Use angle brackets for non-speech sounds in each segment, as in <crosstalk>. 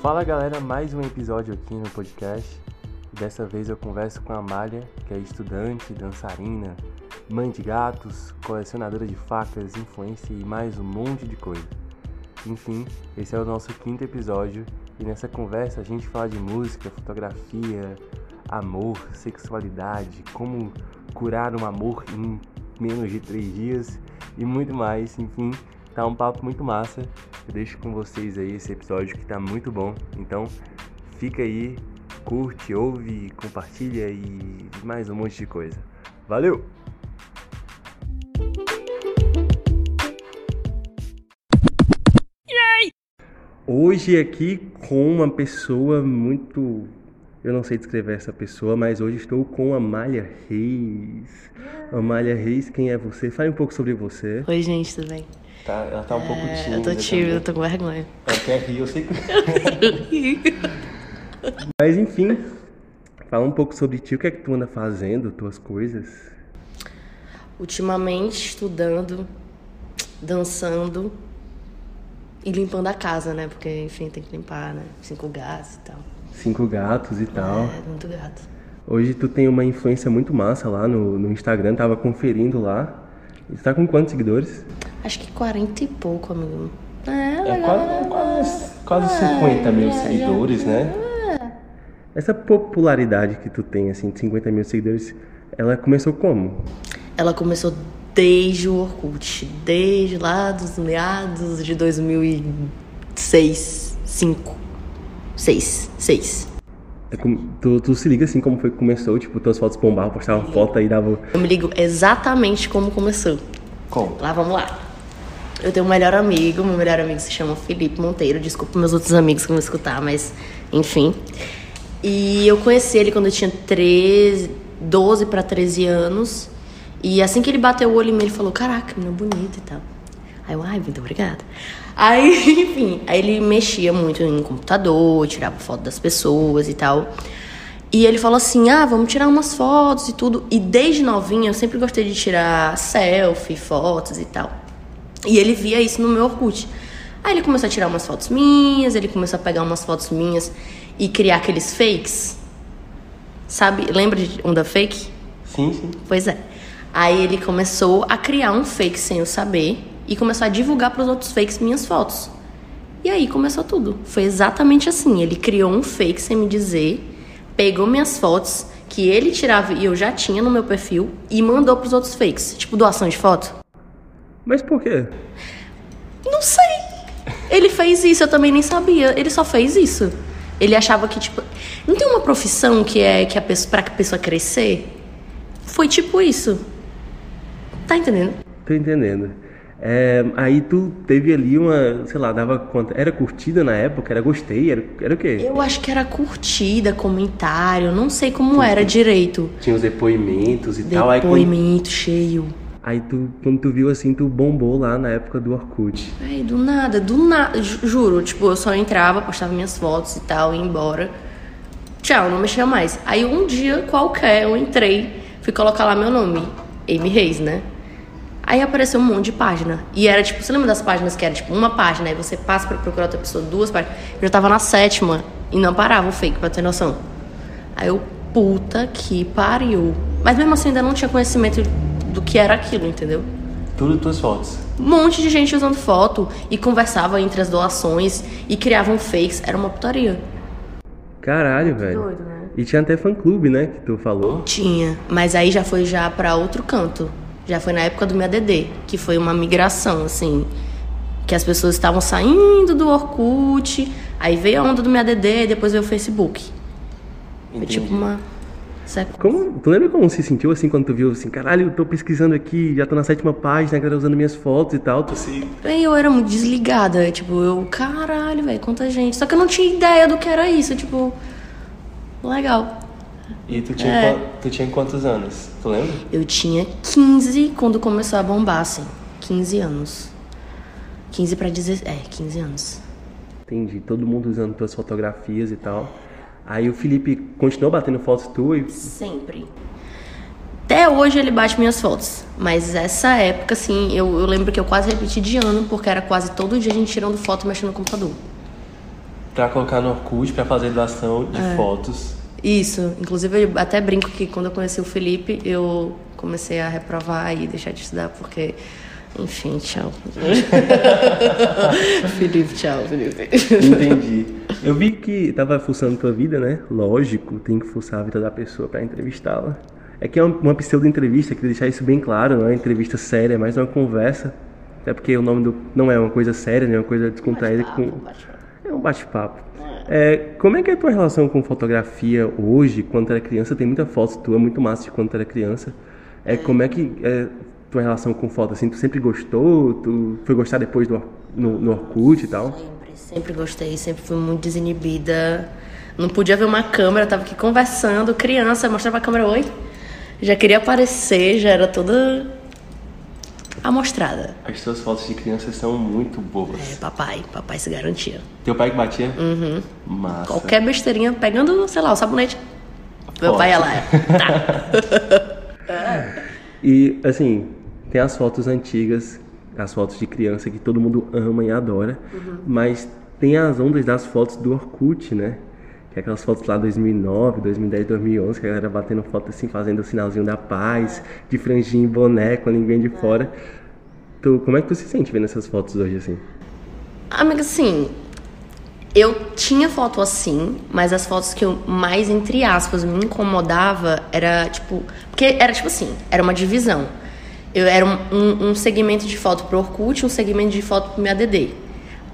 Fala galera, mais um episódio aqui no podcast. Dessa vez eu converso com a Amália, que é estudante, dançarina, mãe de gatos, colecionadora de facas, influência e mais um monte de coisa. Enfim, esse é o nosso quinto episódio e nessa conversa a gente fala de música, fotografia, amor, sexualidade, como curar um amor em menos de três dias e muito mais. Enfim, tá um papo muito massa. Eu deixo com vocês aí esse episódio que tá muito bom. Então, fica aí, curte, ouve, compartilha e mais um monte de coisa. Valeu! Hoje aqui com uma pessoa muito. Eu não sei descrever essa pessoa, mas hoje estou com Amália Reis. Amália Reis, quem é você? Fale um pouco sobre você. Oi, gente, tudo bem? Tá, ela tá um pouco É, tímida. eu tô tímida, eu também. tô com vergonha. Ela quer rir, eu sei que. <laughs> Mas enfim, fala um pouco sobre ti, o que é que tu anda fazendo, tuas coisas. Ultimamente, estudando, dançando e limpando a casa, né? Porque, enfim, tem que limpar, né? Cinco gatos e tal. Cinco gatos e tal. É, muito gato. Hoje tu tem uma influência muito massa lá no, no Instagram, tava conferindo lá. Tu tá com quantos seguidores? Acho que 40 e pouco, amigo. É, É quase, quase, quase 50 mil já- seguidores, né? Essa popularidade que tu tem, assim, de 50 mil seguidores, ela começou como? Ela começou desde o Orkut, desde lá dos meados de 2006, 5, 6, 6. É tu, tu se liga assim como foi que começou? Tipo, tuas fotos bombavam, postavam foto aí dava. Eu me ligo exatamente como começou. Como? Lá, vamos lá. Eu tenho um melhor amigo, meu melhor amigo se chama Felipe Monteiro. Desculpa meus outros amigos que vão escutar, mas enfim. E eu conheci ele quando eu tinha 13, 12 para 13 anos. E assim que ele bateu o olho em mim, ele falou: Caraca, menina bonita e tal. Aí eu, ai, muito obrigada. Aí, <laughs> enfim, aí ele mexia muito em computador, tirava foto das pessoas e tal. E ele falou assim: ah, vamos tirar umas fotos e tudo. E desde novinha eu sempre gostei de tirar selfie, fotos e tal. E ele via isso no meu Orkut. Aí ele começou a tirar umas fotos minhas, ele começou a pegar umas fotos minhas e criar aqueles fakes. Sabe? Lembra de onda fake? Sim, sim. Pois é. Aí ele começou a criar um fake sem eu saber e começou a divulgar para os outros fakes minhas fotos. E aí começou tudo. Foi exatamente assim. Ele criou um fake sem me dizer, pegou minhas fotos que ele tirava e eu já tinha no meu perfil e mandou para os outros fakes, tipo doação de foto. Mas por quê? Não sei. Ele fez isso, eu também nem sabia. Ele só fez isso. Ele achava que, tipo. Não tem uma profissão que é que a pessoa, pra que a pessoa crescer? Foi tipo isso. Tá entendendo? Tô entendendo. É, aí tu teve ali uma, sei lá, dava quanto? Era curtida na época? Era gostei? Era, era o quê? Eu acho que era curtida, comentário, não sei como era direito. Tinha os depoimentos e tal. Aí, quando, Depoimento cheio. aí tu, quando tu viu assim, tu bombou lá na época do Orkut. Véi, do nada, do nada. Ju- Juro, tipo, eu só entrava, postava minhas fotos e tal, ia embora. Tchau, não mexia mais. Aí um dia qualquer eu entrei, fui colocar lá meu nome, Amy Reis, né? Aí apareceu um monte de página. E era tipo, você lembra das páginas que era tipo uma página, aí você passa pra procurar outra pessoa, duas páginas. Eu já tava na sétima e não parava o fake, pra ter noção. Aí eu, puta que pariu. Mas mesmo assim ainda não tinha conhecimento do que era aquilo, entendeu? Tudo tuas fotos. Um monte de gente usando foto e conversava entre as doações e criavam fakes. Era uma putaria. Caralho, velho. Doido, né? E tinha até fã clube, né? Que tu falou. Tinha, mas aí já foi já pra outro canto. Já foi na época do meu ADD, que foi uma migração, assim. Que as pessoas estavam saindo do Orkut, aí veio a onda do meu ADD, depois veio o Facebook. Foi tipo uma. Como, tu lembra como se sentiu assim quando tu viu assim, caralho, eu tô pesquisando aqui, já tô na sétima página, a galera usando minhas fotos e tal. Tu. Aí eu era muito desligada, tipo, eu, caralho, velho, quanta gente. Só que eu não tinha ideia do que era isso, tipo, legal. E tu tinha, É. tu tinha quantos anos? Tu lembra? Eu tinha 15 quando começou a bombar, assim. 15 anos. 15 pra 16. É, 15 anos. Entendi. Todo mundo usando tuas fotografias e tal. Aí o Felipe continuou batendo fotos tuas e Sempre. Até hoje ele bate minhas fotos. Mas essa época, assim, eu, eu lembro que eu quase repeti de ano, porque era quase todo dia a gente tirando foto e mexendo no computador. pra colocar no Orkut, pra fazer doação de É. fotos. Isso, inclusive eu até brinco que quando eu conheci o Felipe, eu comecei a reprovar e deixar de estudar, porque, enfim, tchau. <laughs> Felipe, tchau, Felipe. Entendi. Eu vi que tava fuçando tua vida, né? Lógico, tem que fuçar a vida da pessoa pra entrevistá-la. É que é uma, pseudo-entrevista, queria deixar isso bem claro, não é uma entrevista séria, é mais uma conversa. Até porque o nome do não é uma coisa séria, né? É uma coisa descontraída com é um bate-papo. É, como é que é a tua relação com fotografia hoje? Quando tu era criança, tem muita foto tua, muito massa de quando tu era criança. É, Como é que é tua relação com foto? Assim, tu sempre gostou? Tu foi gostar depois do, no, no Orkut e tal? Sempre, sempre gostei, sempre fui muito desinibida. Não podia ver uma câmera, tava aqui conversando, criança, mostrava a câmera, oi. Já queria aparecer, já era toda amostrada. As tuas fotos de criança são muito boas. É, papai, papai se garantia. Teu pai que batia? Uhum. Massa. Qualquer besteirinha, pegando, sei lá, o sabonete. Meu Foto. pai ia lá. Tá. <laughs> E, assim, tem as fotos antigas, as fotos de criança que todo mundo ama e adora, mas tem as ondas das fotos do Orkut, né? Que aquelas fotos lá 2009, 2010, 2011, que a galera batendo foto assim, fazendo o sinalzinho da paz, de franjinha e boné com a de fora. Tu, como é que tu se sente vendo essas fotos hoje, assim? Amiga, assim, eu tinha foto assim, mas as fotos que eu mais, entre aspas, me incomodava era, tipo... Porque era, tipo assim, era uma divisão. Eu era um, um, um segmento de foto pro Orkut, um segmento de foto pro meu ADD.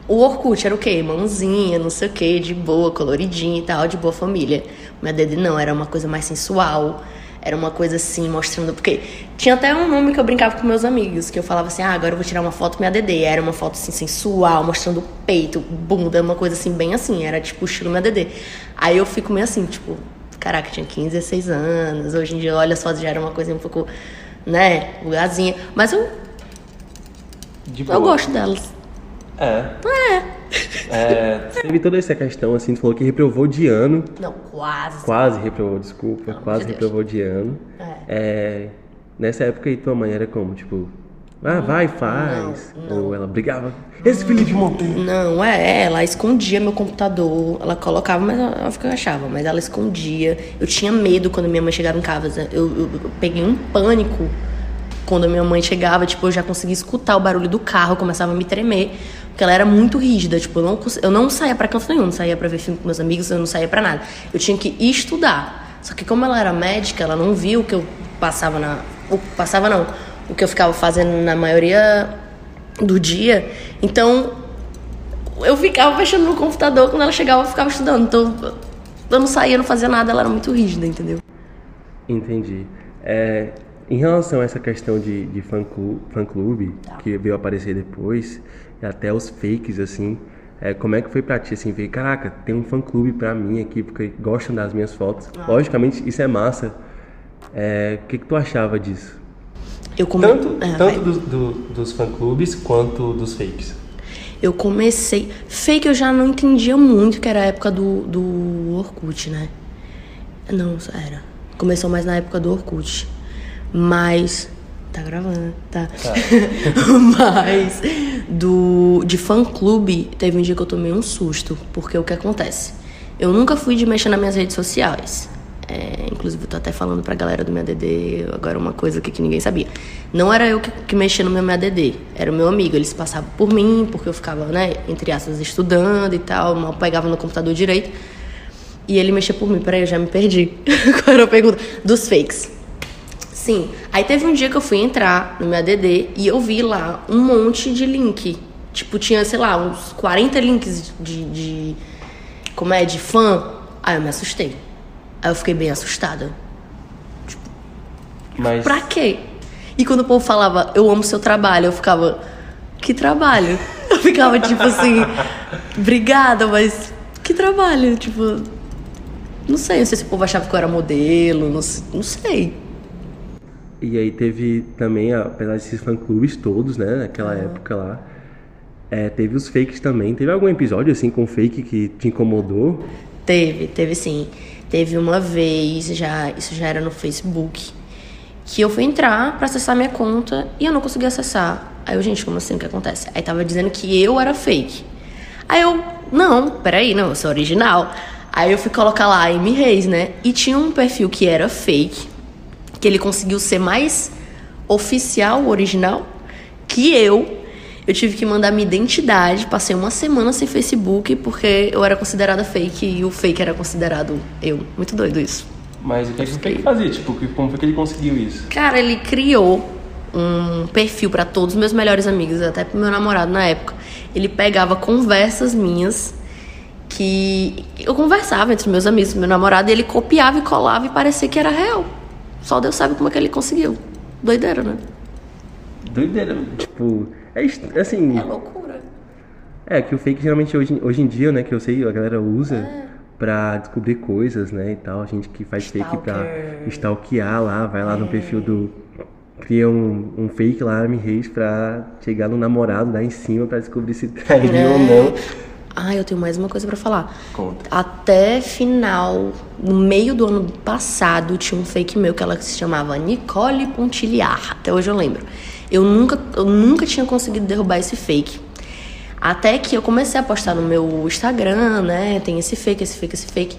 O Orkut era o quê? Mãozinha, não sei o quê, de boa, coloridinha e tal, de boa família. O meu ADD não, era uma coisa mais sensual. Era uma coisa assim, mostrando. Porque tinha até um nome que eu brincava com meus amigos, que eu falava assim: ah, agora eu vou tirar uma foto com minha DD. Era uma foto assim, sensual, mostrando o peito, bunda, uma coisa assim, bem assim. Era tipo o estilo minha DD. Aí eu fico meio assim, tipo, caraca, tinha 15, 16 anos. Hoje em dia, olha, fotos já era uma coisa um pouco, né, lugarzinha. Mas eu, De eu gosto delas. É. É. <laughs> Teve toda essa questão, assim, tu falou que reprovou de ano. Não, quase. Quase reprovou, desculpa. Não, quase de reprovou de ano. É. É, nessa época aí tua mãe era como? Tipo, ah, vai, faz. Ou ela brigava. Esse Felipe Monteiro. Não, é, ela escondia meu computador. Ela colocava, mas ela ficava achava, mas ela escondia. Eu tinha medo quando minha mãe chegava em casa. Eu, eu- eu peguei um pânico quando minha mãe chegava. Tipo, eu já conseguia escutar o barulho do carro, começava a me tremer. Porque ela era muito rígida. Tipo, eu não, eu não saía pra canto nenhum. Não saía pra ver filme com meus amigos, eu não saía pra nada. Eu tinha que estudar. Só que como ela era médica, ela não viu o que eu passava na. O, passava não. O que eu ficava fazendo na maioria do dia. Então, eu ficava mexendo no computador, quando ela chegava eu ficava estudando. Então, eu não saía, não fazia nada, ela era muito rígida, entendeu? Entendi. É, em relação a essa questão de, de fã-clube, fã-clube, Tá. que veio aparecer depois, e até os fakes, assim, é, como é que foi pra ti, assim, ver, caraca, tem um fã-clube pra mim aqui, porque gostam das minhas fotos. Ah. Logicamente, isso é massa. É, O que, que tu achava disso? Eu come... Tanto, É, tanto dos, do- dos fã-clubes quanto dos fakes. Eu comecei. Fake eu já não entendia muito, que era a época do, do Orkut, né? Não, era. Começou mais na época do Orkut. Mas. Tá gravando, tá? <laughs> Mas do de fã clube, teve um dia que eu tomei um susto, porque o que acontece? Eu nunca fui de mexer nas minhas redes sociais. É, inclusive, eu tô até falando pra galera do meu ADD agora uma coisa aqui que ninguém sabia. Não era eu que, que mexia no meu ADD, era o meu amigo. Ele se passava por mim, porque eu ficava, né, entre aspas, estudando e tal, mal pegava no computador direito. E ele mexia por mim. Peraí, eu já me perdi. <laughs> Qual era a pergunta? Dos fakes. Sim. Aí teve um dia que eu fui entrar no meu ADD e eu vi lá um monte de link. Tipo, tinha, sei lá, uns 40 links de. de como é? De fã. Aí eu me assustei. Aí eu fiquei bem assustada. Mas Pra quê? E quando o povo falava, eu amo seu trabalho, eu ficava, que trabalho? <laughs> Eu ficava tipo assim, obrigada, mas que trabalho? Tipo, não sei, não sei se o povo achava que eu era modelo, não, não sei. E aí teve também, apesar desses fã-clubes todos, né, naquela época lá, é, teve os fakes também. Teve algum episódio, assim, com fake que te incomodou? Teve, teve sim. Teve uma vez, já, isso já era no Facebook, que eu fui entrar pra acessar minha conta e eu não consegui acessar. Aí eu, gente, como assim? O que acontece? Aí tava dizendo que eu era fake. Aí eu, não, peraí, não, eu sou original. Aí eu fui colocar lá Amy Reis, né? E tinha um perfil que era fake, que ele conseguiu ser mais oficial, original, que eu. Eu tive que mandar minha identidade, passei uma semana sem Facebook porque eu era considerada fake e o fake era considerado eu. Muito doido isso. Mas o que é que fake fazia? Tipo, como foi que ele conseguiu isso? Cara, ele criou um perfil para todos os meus melhores amigos, até pro meu namorado na época. Ele pegava conversas minhas que eu conversava entre meus amigos, meu namorado, e ele copiava e colava e parecia que era real. Só Deus sabe como é que ele conseguiu. Doideira, né? Doideira, tipo, é assim. É loucura. É, que o fake geralmente hoje, hoje em dia, né, que eu sei, a galera usa é. pra descobrir coisas, né, e tal. A gente que faz Stalker. fake pra stalkear lá, vai lá é. no perfil do. Cria um, um fake lá, me Reis, pra chegar no namorado lá em cima pra descobrir se traiu é. ou não. Ah, eu tenho mais uma coisa para falar. Conta. Até final, no meio do ano passado, tinha um fake meu que ela se chamava Nicole Pontilhar. Até hoje eu lembro. Eu nunca, eu nunca tinha conseguido derrubar esse fake. Até que eu comecei a postar no meu Instagram, né? Tem esse fake, esse fake, esse fake.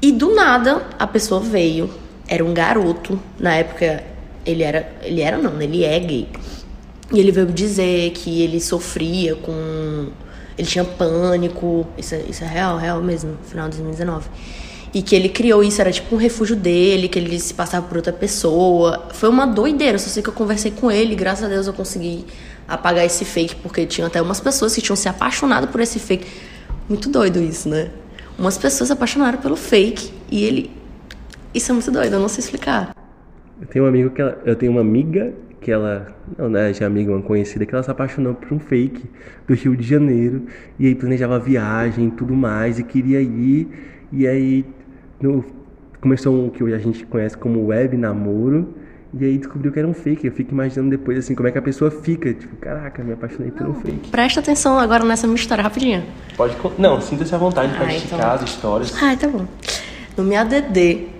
E do nada a pessoa veio. Era um garoto. Na época ele era. Ele era não, ele é gay. E ele veio dizer que ele sofria com ele tinha pânico, isso, é, isso é real, real mesmo, final de 2019. E que ele criou isso, era tipo um refúgio dele, que ele se passava por outra pessoa. Foi uma doideira, só sei que eu conversei com ele, graças a Deus eu consegui apagar esse fake, porque tinha até umas pessoas que tinham se apaixonado por esse fake. Muito doido isso, né? Umas pessoas se apaixonaram pelo fake e ele. Isso é muito doido, eu não sei explicar. Eu tenho um amigo que ela... eu tenho uma amiga que ela, não, né, já amiga, uma conhecida, que ela se apaixonou por um fake do Rio de Janeiro e aí planejava viagem e tudo mais e queria ir e aí no, começou o que a gente conhece como web namoro e aí descobriu que era um fake. Eu fico imaginando depois assim como é que a pessoa fica, tipo, caraca, me apaixonei por um fake. Presta atenção agora nessa minha história rapidinho. Pode, não, sinta-se à vontade para esticar então... as histórias. Ah, tá bom. No meu ADD,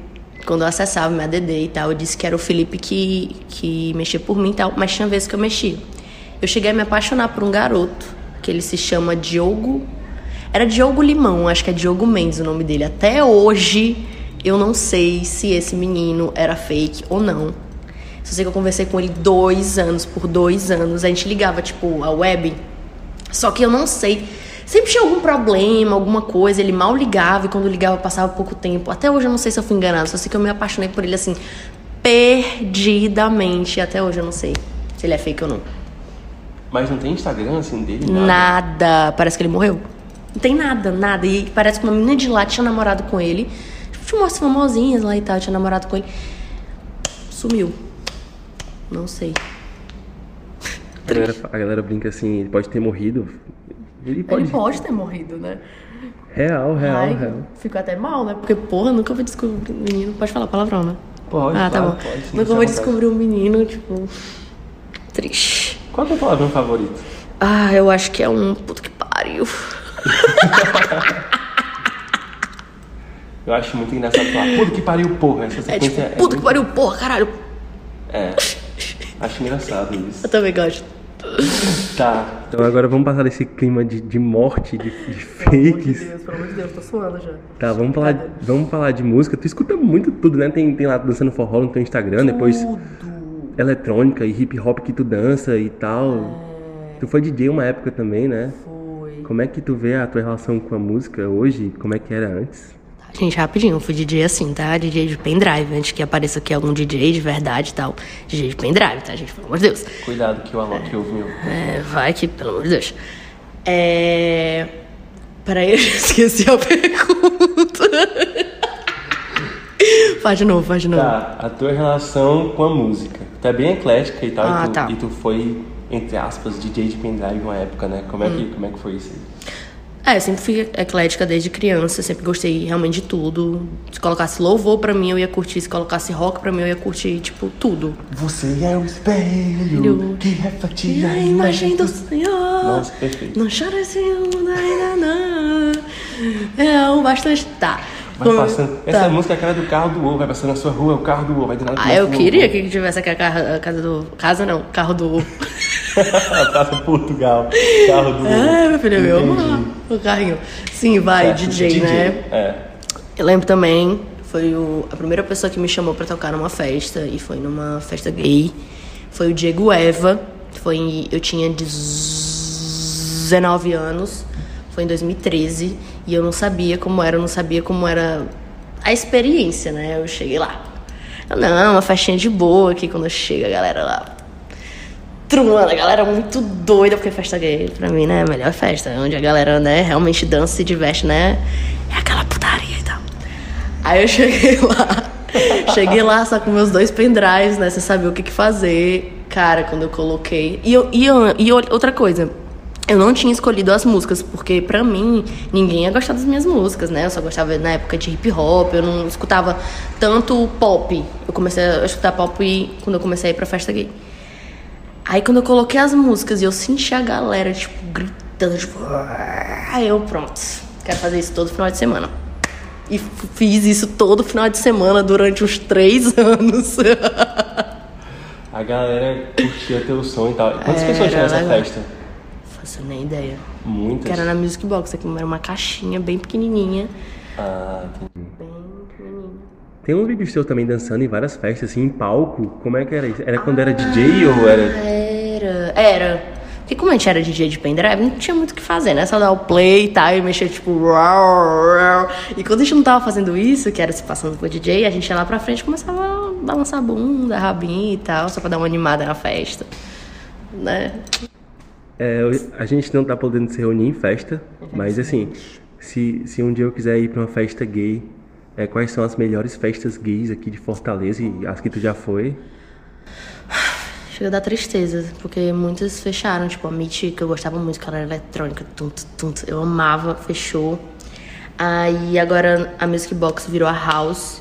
quando eu acessava meu ADD e tal, eu disse que era o Felipe que, que mexia por mim e tal, mas tinha vezes que eu mexia. Eu cheguei a me apaixonar por um garoto, que ele se chama Diogo. Era Diogo Limão, acho que é Diogo Mendes o nome dele. Até hoje eu não sei se esse menino era fake ou não. Só sei que eu conversei com ele dois anos, por dois anos. A gente ligava, tipo, a web. Só que eu não sei Sempre tinha algum problema, alguma coisa, ele mal ligava e quando ligava passava pouco tempo. Até hoje eu não sei se eu fui enganada, só sei que eu me apaixonei por ele assim, perdidamente. Até hoje eu não sei se ele é fake ou não. Mas não tem Instagram assim dele? Nada. nada. Parece que ele morreu. Não tem nada, nada. E parece que uma menina de lá tinha namorado com ele. Tipo, tinha umas famosinhas lá e tal, tinha namorado com ele. Sumiu. Não sei. A galera, a galera brinca assim, ele pode ter morrido. Ele pode... Ele pode ter morrido, né? Real, real, Ai, real. Fico até mal, né? Porque, porra, nunca vou descobrir um menino. Pode falar palavrão, né? Pode, Ah, tá bom. Pode, sim, nunca vou descobrir um menino, tipo. Triste. Qual é o teu palavrão favorito? Ah, eu acho que é um puto que pariu. <laughs> eu acho muito engraçado falar puto que pariu, porra. Essa é tipo, é puto é que pariu, porra, caralho. É. Acho engraçado isso. Eu também gosto. Tá. Então agora vamos passar desse clima de, de morte, de, de fakes. Pelo amor de Deus, pelo amor de Deus, tô suando já. Tá, vamos falar, vamos falar de música. Tu escuta muito tudo, né? Tem, tem lá dançando forró no teu Instagram, tudo. depois eletrônica e hip hop que tu dança e tal. É... Tu foi DJ uma época também, né? Foi. Como é que tu vê a tua relação com a música hoje? Como é que era antes? Gente, rapidinho, eu fui DJ assim, tá? DJ de pendrive, antes que apareça aqui algum DJ de verdade e tal. DJ de pendrive, tá, gente? Pelo amor de Deus. Cuidado que o Alok é, ouviu. É, vai que, pelo amor de Deus. É. Peraí, <laughs> eu esqueci a pergunta. <laughs> faz de novo, faz de novo. Tá, a tua relação com a música. Tu é bem eclética e tal, ah, e, tu, tá. e tu foi, entre aspas, DJ de pendrive uma época, né? Como é, hum. que, como é que foi isso aí? É, eu sempre fui eclética desde criança, sempre gostei realmente de tudo. Se colocasse louvor pra mim, eu ia curtir. Se colocasse rock pra mim, eu ia curtir, tipo, tudo. Você é o espelho que reflete a imagem do Senhor. Nossa, perfeito. Não chora se ainda não. É, um bastante. Tá. Vai passando. Essa tá. música é a cara do carro do ovo, vai passando na sua rua, é o carro do ovo, vai do Ah, eu queria que tivesse aqui a casa do. Casa não, carro do ovo. <laughs> Praça Portugal. Carro do. É, meu filho, eu amo o carrinho. Sim, vai, Certo, DJ, né? É. Eu lembro também, foi o, a primeira pessoa que me chamou pra tocar numa festa, e foi numa festa gay. Foi o Diego Eva. Foi, em- eu tinha 19 anos, foi em 2013, e eu não sabia como era, eu não sabia como era a experiência, né? Eu cheguei lá. Eu, não, uma festinha de boa aqui quando chega a galera lá. Trumando, a galera muito doida, porque festa gay, pra mim, né, é a melhor festa, onde a galera, né, realmente dança e se diverte, né, é aquela putaria e tal. Aí eu <laughs> cheguei lá, cheguei lá só com meus dois pendrives, né, sem saber o que, que fazer. Cara, quando eu coloquei. E, eu, e, eu, e outra coisa, eu não tinha escolhido as músicas, porque pra mim, ninguém ia gostar das minhas músicas, né? Eu só gostava na época de hip hop, eu não escutava tanto pop. Eu comecei a escutar pop quando eu comecei a ir pra festa gay. Aí quando eu coloquei as músicas e eu senti a galera, tipo, gritando, tipo. Aí eu, pronto, quero fazer isso todo final de semana. E fiz isso todo final de semana durante uns três <laughs> anos. A galera curtia teu som e tal. Quantas Era pessoas tinham nessa legal. festa? Faço nem ideia. Muitas. Que era na Music Box, aqui era uma caixinha bem pequenininha. Ah, entendi. Bem. Tem uns vídeos teus também dançando em várias festas, assim, em palco. Como é que era isso? Era quando era DJ ou era. Era, era. Porque como a gente era DJ de pendrive, não tinha muito o que fazer, né? Só dar o play e tal, e mexer tipo... E quando a gente não tava fazendo isso, que era se passando por DJ, a gente ia lá pra frente e começava a balançar a bunda, rabinho e tal, só pra dar uma animada na festa. Né? É, a gente não tá podendo se reunir em festa, mas assim, se, se um dia eu quiser ir pra uma festa gay, é, quais são as melhores festas gays aqui de Fortaleza e as que tu já foi? Chega a dar tristeza, porque muitas fecharam. Tipo, a Meet, que eu gostava muito, que ela era eletrônica, tum, tum, eu amava, fechou. Aí agora a Music Box virou a House,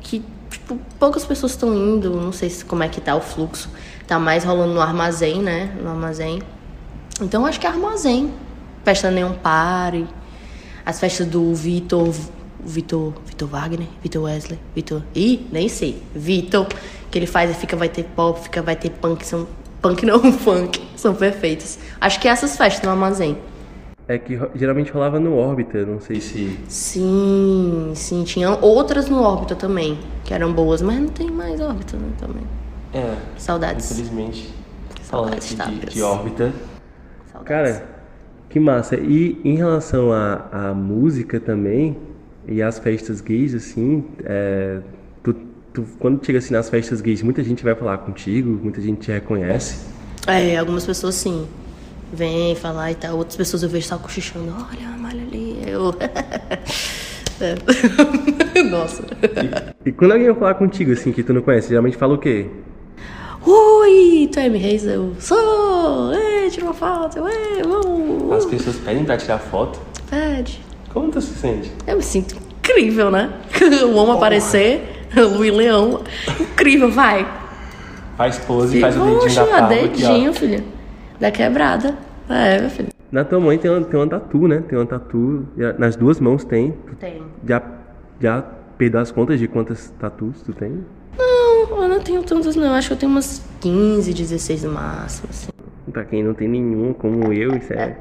que, tipo, poucas pessoas estão indo, não sei se, como é que tá o fluxo. Tá mais rolando no armazém, né? No armazém. Então acho que é armazém. Festa Neon Party, as festas do Vitor. Vitor. Vitor Wagner? Vitor Wesley? Vitor. Ih, nem sei. Vitor, que ele faz e fica, vai ter pop, fica, vai ter punk. São. Punk não, <laughs> funk. São perfeitos. Acho que é essas festas no armazém. É que geralmente rolava no Órbita, não sei se. Sim, sim. Tinha outras no órbita também, que eram boas, mas não tem mais órbita, né? Também. É, Saudades. infelizmente. Saudades, de, de órbita. Saudades. Cara, que massa. E em relação à música também, e às festas gays, assim, é, tu, tu- quando chega assim nas festas gays, muita gente vai falar contigo, muita gente te reconhece. É, algumas pessoas sim. Vêm falar e tal. Outras pessoas eu vejo só cochichando. Olha, a malha ali. Eu. <laughs> É. <laughs> Nossa. E quando alguém vai falar contigo, assim, que tu não conhece, geralmente fala o quê? Oi, tu é M. Reis? Eu sou. Ei, tira uma foto. Ei, vamos. As pessoas pedem pra tirar foto. Pede. Como tu se sente? Eu me sinto incrível, né? <laughs> Eu amo aparecer. Luiz Leão. Incrível, vai. Faz pose, faz o dedinho Poxa, da aqui, dedinho, ó. filha. Da quebrada. É, meu filho. Na tua mãe tem uma, tem uma tatu, né? Tem uma tatu, nas duas mãos tem. Tem. já, já perdeu as contas de quantas tatus tu tem? Não, eu não tenho tantas, não. Acho que eu tenho umas 15, 16 no máximo, assim. Pra quem não tem nenhum, como eu, isso é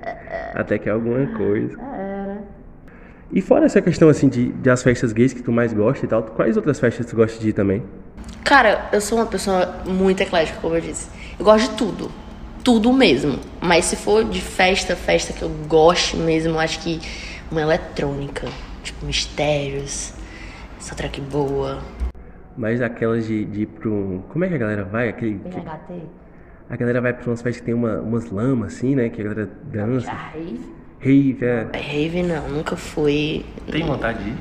até que é alguma coisa. Era. E fora essa questão, assim, de, de as festas gays que tu mais gosta e tal, quais outras festas tu gosta de ir também? Cara, eu sou uma pessoa muito eclética, como eu disse. Eu gosto de tudo. Tudo mesmo. Mas se for de festa, festa que eu gosto mesmo, eu acho que uma eletrônica. Tipo, mistérios. Essa track boa. Mas aquelas de, de ir pra um... Como é que a galera vai? Aquele, que- a galera vai pra umas festas que tem uma, umas lamas, assim, né? Que a galera dança. rave? Rave, é... Rave não, nunca fui. Tem vontade de ir?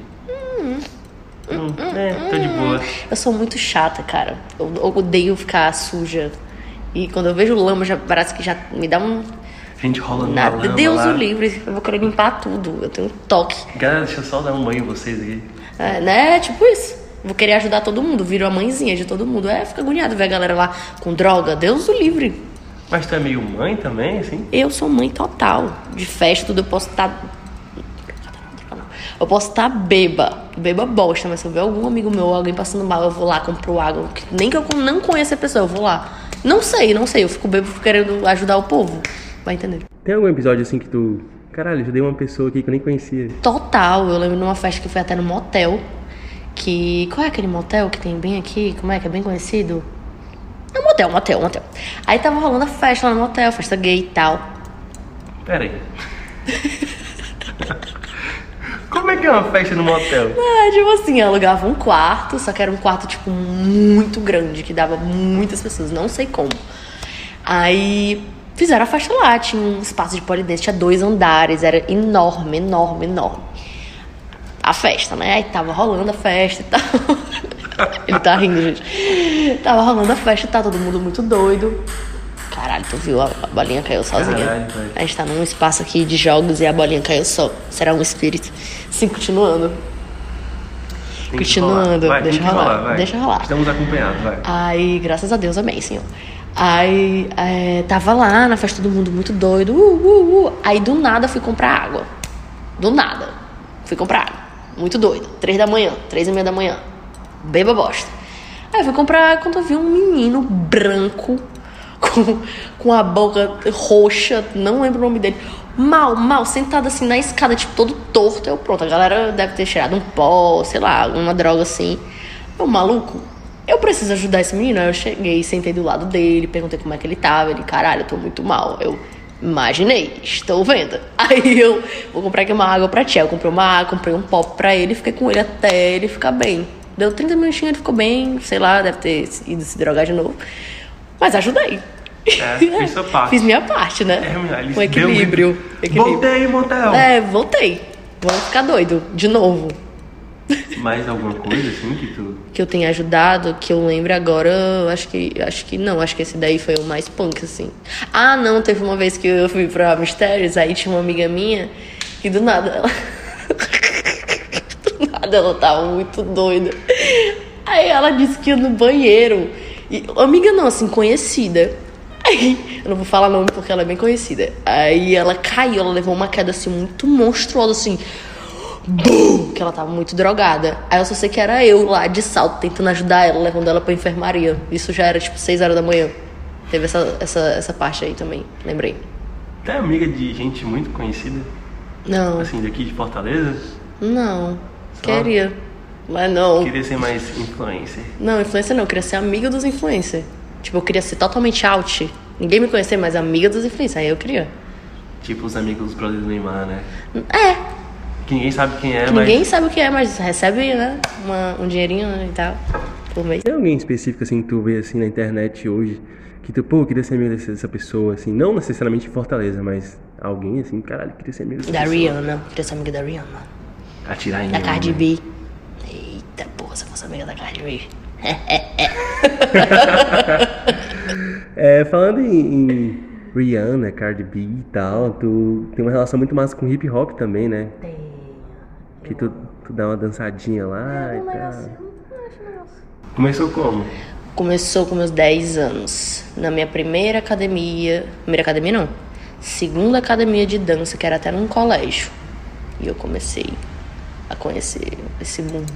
Hum, é, tô de boa. Eu sou muito chata, cara. Eu, eu odeio ficar suja. E quando eu vejo lama, já parece que já me dá um. A gente rola numa Nada. lama Deus lá. o livre. Eu vou querer limpar tudo. Eu tenho um toque. Galera, deixa eu só dar um banho em vocês aqui. É, né? Tipo isso. Vou querer ajudar todo mundo. Viro a mãezinha de todo mundo. É, fica agoniado ver a galera lá com droga. Deus o livre. Mas tu é meio mãe também, assim? Eu sou mãe total. De festa, tudo. Eu posso estar. Eu posso estar beba, beba bosta, mas se eu ver algum amigo meu ou alguém passando mal, eu vou lá, compro água. Nem que eu não conheça a pessoa, eu vou lá. Não sei, não sei. Eu fico bêbado querendo ajudar o povo. Vai entender. Tem algum episódio assim que tu. Caralho, ajudei uma pessoa aqui que eu nem conhecia. Total. Eu lembro numa festa que foi até no motel. Que. Qual é aquele motel que tem bem aqui? Como é que é bem conhecido? É um motel, um motel, um motel. Aí tava rolando a festa lá no motel, festa gay e tal. Pera aí. Como é que é uma festa no motel? É, tipo assim, eu alugava um quarto, só que era um quarto, tipo, muito grande, que dava muitas pessoas, não sei como. Aí fizeram a festa lá, tinha um espaço de polidense, tinha dois andares, era enorme, enorme, enorme. A festa, né? Aí tava rolando a festa e tal. <laughs> Ele tá rindo, gente. Tava rolando a festa, tá todo mundo muito doido. Caralho, tu viu? A, a bolinha caiu sozinha. Caralho, a gente tá num espaço aqui de jogos e a bolinha caiu só. Será um espírito? Sim, continuando. Tem Continuando, rolar. Vai, deixa rolar, vai. deixa rolar. Estamos acompanhados, vai. Aí, graças a Deus, amém, senhor. Aí, é, tava lá na festa todo mundo muito doido. Uh, uh, uh. Aí, do nada, fui comprar água. Do nada. Fui comprar água. Muito doido. Três da manhã, três e meia da manhã. Beba bosta. Aí, fui comprar quando eu vi um menino branco <laughs> com, com a boca roxa, não lembro o nome dele. Mal, mal, sentado assim na escada, tipo, todo torto. Eu, pronto, a galera deve ter cheirado um pó, sei lá, alguma droga assim. Eu, maluco, eu preciso ajudar esse menino. Aí eu cheguei, sentei do lado dele, perguntei como é que ele tava. Ele, caralho, eu tô muito mal. Eu, imaginei, estou vendo. <laughs> Aí eu, vou comprar aqui uma água pra ti. Aí Eu comprei uma água, comprei um pop pra ele, fiquei com ele até ele ficar bem. Deu 30 minutinhos, ele ficou bem, sei lá, deve ter ido se drogar de novo. Mas ajudei. É, fez sua <laughs> parte. Fiz minha parte, né? É, Com equilíbrio. equilíbrio. Voltei, motel. É, voltei. Vamos ficar doido, de novo. Mais alguma coisa assim que tu. que eu tenha ajudado, que eu lembro agora, acho que acho que não, acho que esse daí foi o mais punk assim. Ah, não, teve uma vez que eu fui pra Mistérios, aí tinha uma amiga minha que do nada ela <laughs> do nada ela tava muito doida. Aí ela disse que ia no banheiro. E, amiga não, assim, conhecida. Aí, eu não vou falar nome porque ela é bem conhecida. Aí ela caiu, ela levou uma queda assim muito monstruosa, assim. Bum! Que ela tava muito drogada. Aí eu só sei que era eu lá de salto, tentando ajudar ela, levando ela pra enfermaria. Isso já era tipo 6 horas da manhã. Teve essa, essa, essa parte aí também, lembrei. Tu é amiga de gente muito conhecida? Não, Assim, daqui de Fortaleza? não. Queria. Mas não. Queria ser mais influencer. Não, influencer não, eu queria ser amiga dos influencers. Tipo, eu queria ser totalmente out. Ninguém me conhecer, mas amiga dos influencers. Aí eu queria. Tipo os amigos dos brothers do Neymar, né? É, Que ninguém sabe quem é, que mas. ninguém sabe o que é, mas recebe, né? Uma, um dinheirinho né, e tal. Por mês. Tem alguém específico assim que tu vê assim na internet hoje que tu, pô, queria ser amigo dessa, dessa pessoa, assim, não necessariamente em Fortaleza, mas alguém assim, caralho, queria ser amigo dessa Da pessoa. Rihanna. Queria ser amiga da Rihanna. Atirar em Da mim, Cardi né? B. Eita porra, se eu fosse amiga da Cardi B. <laughs> É, falando em, em Rihanna, Cardi B e tal, tu tem uma relação muito massa com hip hop também, né? Tem. Que tu, tu dá uma dançadinha lá É e tal. negócio. Começou como? Começou com meus 10 anos. Na minha primeira academia. Primeira academia não. Segunda academia de dança, que era até num colégio. E eu comecei a conhecer esse mundo.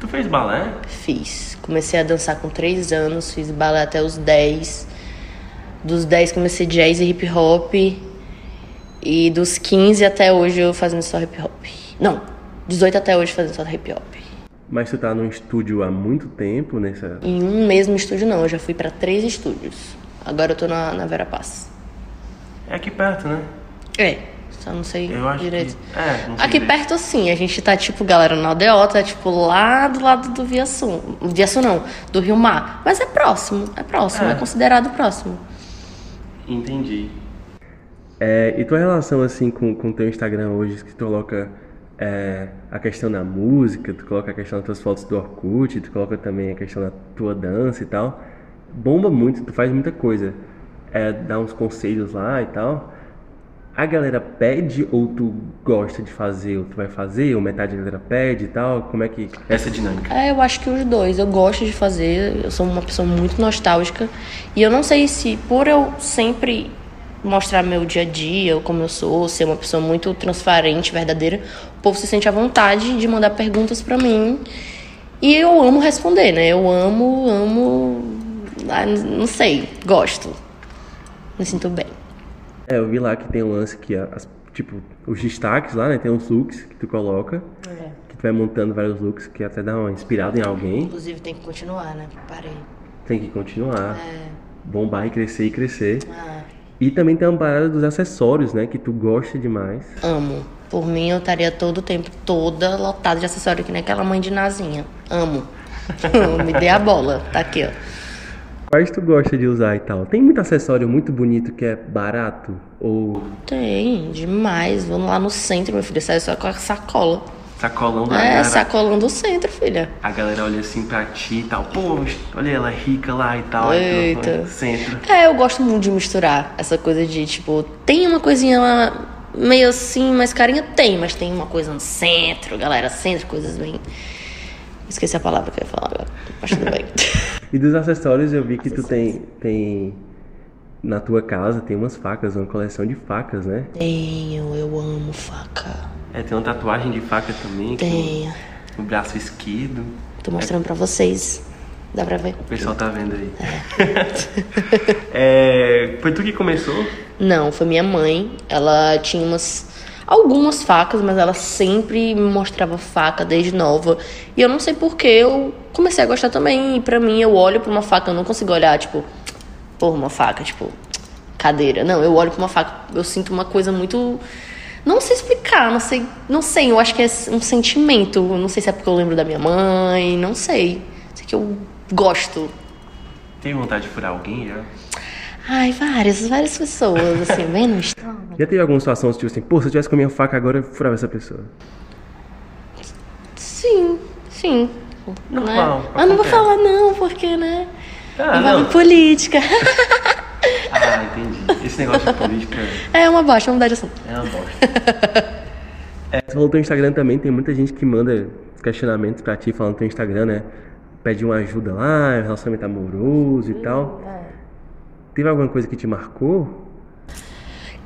Tu fez balé? Fiz. Comecei a dançar com 3 anos, fiz balé até os 10. Dos 10 comecei jazz e hip hop. E dos 15 até hoje eu fazendo só hip hop. Não, 18 até hoje fazendo só hip hop. Mas tu tá num estúdio há muito tempo nessa. Em um mesmo estúdio não, eu já fui pra três estúdios. Agora eu tô na, na Vera Paz. É aqui perto, né? É, só não sei Eu acho direito. que. É, não sei Aqui direito. perto sim, a gente tá tipo, galera, na Aldeota, tá tipo lá do lado do Viaçu. Viaçu não, do Rio Mar. Mas é próximo, é próximo, é, É. considerado próximo. Entendi. É, e tua relação assim com o teu Instagram hoje, que tu coloca é, a questão da música, tu coloca a questão das tuas fotos do Orkut, tu coloca também a questão da tua dança e tal. Bomba muito, tu faz muita coisa. É, dá uns conselhos lá e tal. A galera pede ou tu gosta de fazer, ou tu vai fazer, ou metade da galera pede e tal? Como é que. Essa dinâmica. É, eu acho que os dois. Eu gosto de fazer, eu sou uma pessoa muito nostálgica. E eu não sei se por eu sempre mostrar meu dia a dia, como eu sou, ser uma pessoa muito transparente, verdadeira, o povo se sente à vontade de mandar perguntas pra mim. E eu amo responder, né? Eu amo, amo ah, não sei, gosto. Me sinto bem. É, eu vi lá que tem um lance que, as, tipo, os destaques lá, né? Tem uns looks que tu coloca. É. Que tu vai montando vários looks que até dá uma inspirada em alguém. Inclusive tem que continuar, né? Parei. Tem que continuar. É. Bombar e crescer e crescer. Ah, E também tem uma parada dos acessórios, né? Que tu gosta demais. amo. Por mim, eu estaria todo o tempo toda lotada de acessório, que nem aquela mãe de Nazinha. Amo. <laughs> Me dê a bola. Tá aqui, ó. Quais tu gosta de usar e tal? Tem muito acessório muito bonito que é barato? Ou Tem, demais. Vamos lá no centro, meu filho. Sai só com a sacola. Sacolão da É, sacolão do centro, filha. A galera olha assim pra ti e tal. Pô, olha ela é rica lá e tal. Eita. centro. É, eu gosto muito de misturar essa coisa de, tipo, tem uma coisinha lá meio assim, mais carinha? Tem, mas tem uma coisa no centro, galera, centro, coisas bem. Esqueci a palavra que eu ia falar agora, mas tudo bem. <laughs> E dos acessórios eu vi que tu tem, tem na tua casa tem umas facas, uma coleção de facas, né? Tenho, eu amo faca. É, tem uma tatuagem de faca também. Tenho. No braço esquerdo. Tô mostrando pra vocês. Dá pra ver? O pessoal tá vendo aí. <laughs> É, foi tu que começou? Não, foi minha mãe. Ela tinha umas. Algumas facas, mas ela sempre me mostrava faca desde nova. E eu não sei porquê, eu comecei a gostar também. E pra mim, eu olho pra uma faca, eu não consigo olhar, tipo, porra, uma faca, tipo, cadeira. Não, eu olho pra uma faca, eu sinto uma coisa muito. Não sei explicar, não sei. Não sei, eu acho que é um sentimento. Não sei se é porque eu lembro da minha mãe, não sei. Sei que eu gosto. Tem vontade de furar alguém já? Ai, várias, várias pessoas, assim, bem no estômago. Já teve alguma situação tipo assim, pô, se eu tivesse com a minha faca agora, eu furava essa pessoa. Sim, sim. Normal, né? Mas não vou falar não, porque, né? Ah, Envolve não. política. <laughs> Ah, entendi. Esse negócio de política é uma bosta, vamos mudar de assunto. é uma bosta. É, você falou do teu Instagram também, tem muita gente que manda questionamentos pra ti falando do teu Instagram, né? Pede uma ajuda lá, relacionamento amoroso e tal. Teve alguma coisa que te marcou?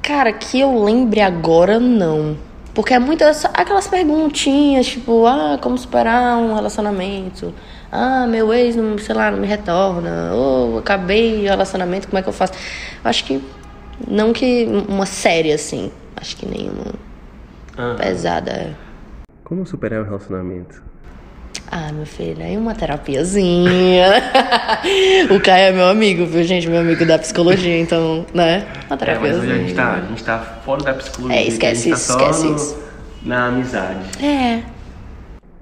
Cara, que eu lembre agora, não. Porque é muitas aquelas perguntinhas, tipo, ah, como superar um relacionamento? Ah, meu ex, não, sei lá, não me retorna. Ou acabei o relacionamento, como é que eu faço? Eu acho que. Não que uma série assim. Acho que nenhuma Ah, pesada. é. como superar um relacionamento? Ah, meu filho, aí uma terapiazinha. <laughs> o Caio é meu amigo, viu, gente? Meu amigo da psicologia, então, né? Uma É, mas hoje a gente terapiazinha. tá, a gente tá fora da psicologia. É, esquece a gente tá isso, só esquece no- isso. Na amizade. É.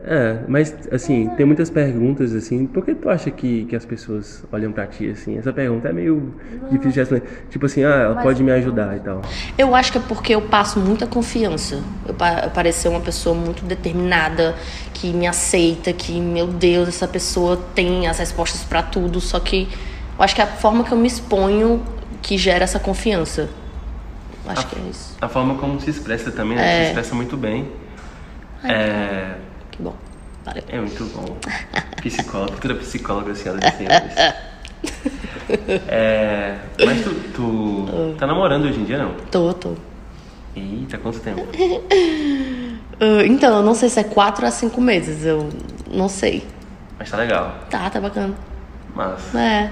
É, mas assim, tem muitas perguntas assim, por que tu acha que, que as pessoas olham pra ti assim? Essa pergunta é meio difícil de responder. Tipo assim, ah, ela pode me ajudar e tal. Eu acho que é porque eu passo muita confiança. Eu, pa eu pareço ser uma pessoa muito determinada, que me aceita, que, meu Deus, essa pessoa tem as respostas pra tudo. Só que eu acho que é a forma que eu me exponho que gera essa confiança. Acho que é isso. A forma como se expressa também, né? É. Se expressa muito bem. É, Que bom. Valeu. é muito bom. Psicóloga, futura psicóloga, senhora de senhores. É, mas tu, tu tá namorando hoje em dia, não? Tô, tô. Eita, quanto tempo? <laughs> Ah, então, eu não sei se é quatro a cinco meses. Eu não sei. Mas tá legal. Tá, tá bacana. Mas. É.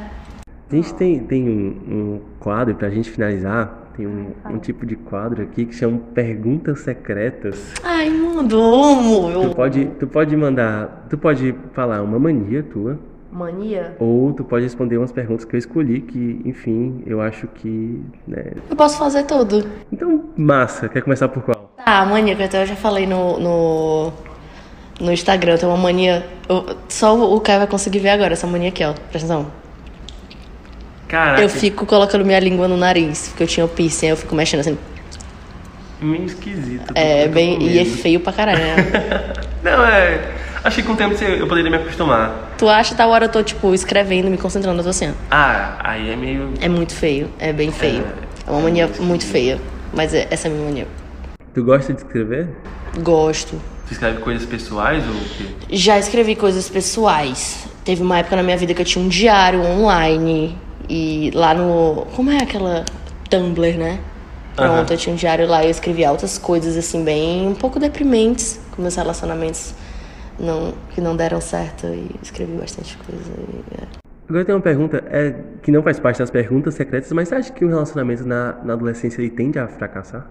A gente tem, tem um, um quadro pra gente finalizar. Tem um, um tipo de quadro aqui que chama Perguntas Secretas. Ai, mano, amo. Tu pode, tu pode mandar. Tu pode falar uma mania tua. Mania? Ou tu pode responder umas perguntas que eu escolhi, que, enfim, eu acho que. Né... Eu posso fazer tudo. Então, massa. Quer começar por qual? Tá, mania, que até eu já falei no, no, no Instagram, tem uma mania. eu- só o Caio vai conseguir ver agora essa mania aqui, ó. Presta atenção. Caraca, Eu fico colocando minha língua no nariz, porque eu tinha o piercing, aí eu fico mexendo assim. meio esquisito. É, bem. E é feio pra caralho, né? <laughs> Não, é. Acho que com o tempo eu poderia me acostumar. tu acha tal hora eu tô, tipo, escrevendo, me concentrando, eu tô assim. Ah, aí é meio. É muito feio, é bem feio. É uma mania muito feia. Mas é- essa é a minha mania. Tu gosta de escrever? Gosto. Tu escreve coisas pessoais ou o quê? Já escrevi coisas pessoais. Teve uma época na minha vida que eu tinha um diário online. E lá no. Como é aquela Tumblr, né? Pronto, eu tinha um diário lá e eu escrevi altas coisas, assim, bem. um pouco deprimentes com meus relacionamentos não, que não deram certo. E escrevi bastante coisa. e, é. Agora tem uma pergunta é, que não faz parte das perguntas secretas, mas você acha que um relacionamento na, na adolescência ele tende a fracassar?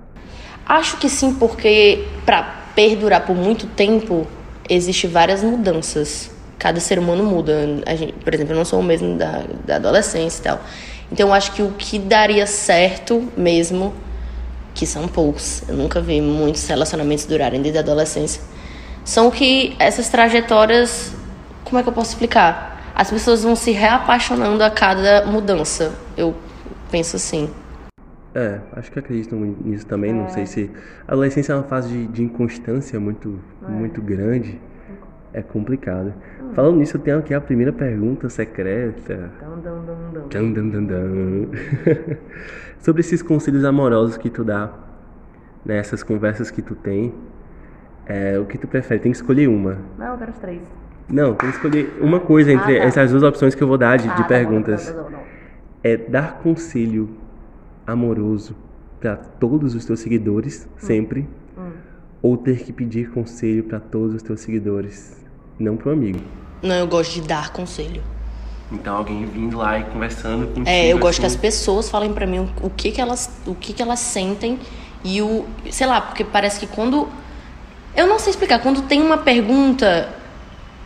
Acho que sim, porque para perdurar por muito tempo, existe várias mudanças. Cada ser humano muda. A gente, por exemplo, eu não sou o mesmo da, da adolescência e tal. Então, eu acho que o que daria certo mesmo, que são poucos, eu nunca vi muitos relacionamentos durarem desde a adolescência, são que essas trajetórias, como é que eu posso explicar? As pessoas vão se reapaixonando a cada mudança. Eu penso assim. É, acho que acredito nisso também. É. Não sei se. A adolescência é uma fase de, de inconstância muito, é. muito grande. É complicado. Hum. Falando nisso, eu tenho aqui a primeira pergunta secreta. Dum, dum, dum, <laughs> Sobre esses conselhos amorosos que tu dá, nessas né, conversas que tu tem, é, o que tu prefere? Tem que escolher uma. Não, eu quero os três. Não, tem que escolher uma coisa entre ah, tá. essas duas opções que eu vou dar de, ah, de tá perguntas. Tá, tá, é dar conselho amoroso para todos os teus seguidores, hum. sempre. Ou ter que pedir conselho para todos os teus seguidores, não para um amigo. Não, eu gosto de dar conselho. Então alguém vindo lá e conversando com É, eu gosto assim. que as pessoas falem para mim o que que elas, o que que elas sentem e o, sei lá, porque parece que quando eu não sei explicar, quando tem uma pergunta,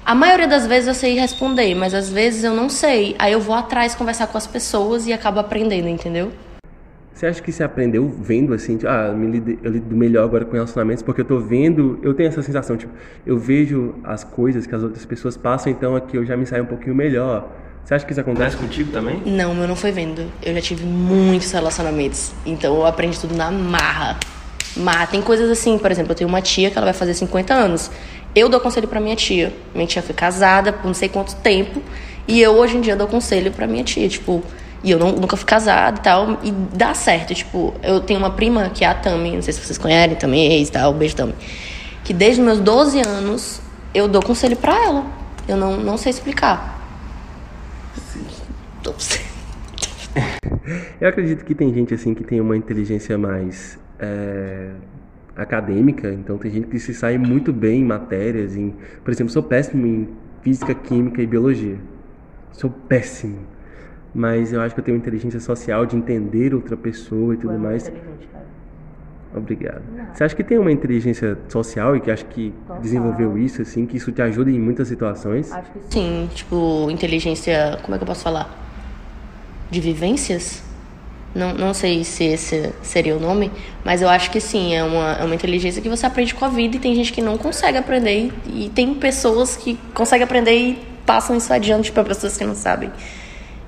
a maioria das vezes eu sei responder, mas às vezes eu não sei. Aí eu vou atrás conversar com as pessoas e acabo aprendendo, entendeu? Você acha que você aprendeu vendo assim, tipo, ah, lido, eu lido melhor agora com relacionamentos porque eu tô vendo, eu tenho essa sensação, tipo, eu vejo as coisas que as outras pessoas passam, então aqui eu já me saio um pouquinho melhor. Você acha que isso acontece contigo também? Não, eu não foi vendo. Eu já tive muitos relacionamentos, então eu aprendi tudo na marra. Marra. Tem coisas assim, por exemplo, eu tenho uma tia que ela vai fazer 50 anos. Eu dou conselho para minha tia. Minha tia foi casada por não sei quanto tempo, e eu hoje em dia dou conselho para minha tia, tipo, e eu não, nunca fui casada e tal. E dá certo. Tipo, eu tenho uma prima que é a Tami, não sei se vocês conhecem, também ex tal, beijo Tami. Que desde meus 12 anos eu dou conselho pra ela. Eu não, não sei explicar. <laughs> eu acredito que tem gente assim que tem uma inteligência mais é, acadêmica, então tem gente que se sai muito bem em matérias, em, por exemplo, sou péssimo em física, química e biologia. Sou péssimo mas eu acho que eu tenho inteligência social de entender outra pessoa e tudo é mais. Cara. Obrigado. Não. Você acha que tem uma inteligência social e que acho que Total. desenvolveu isso, assim, que isso te ajuda em muitas situações? Acho que sim. Tipo, inteligência, como é que eu posso falar? De vivências? Não, não sei se esse seria o nome, mas eu acho que sim, é uma, é uma inteligência que você aprende com a vida e tem gente que não consegue aprender e tem pessoas que conseguem aprender e passam isso adiante para pessoas que não sabem.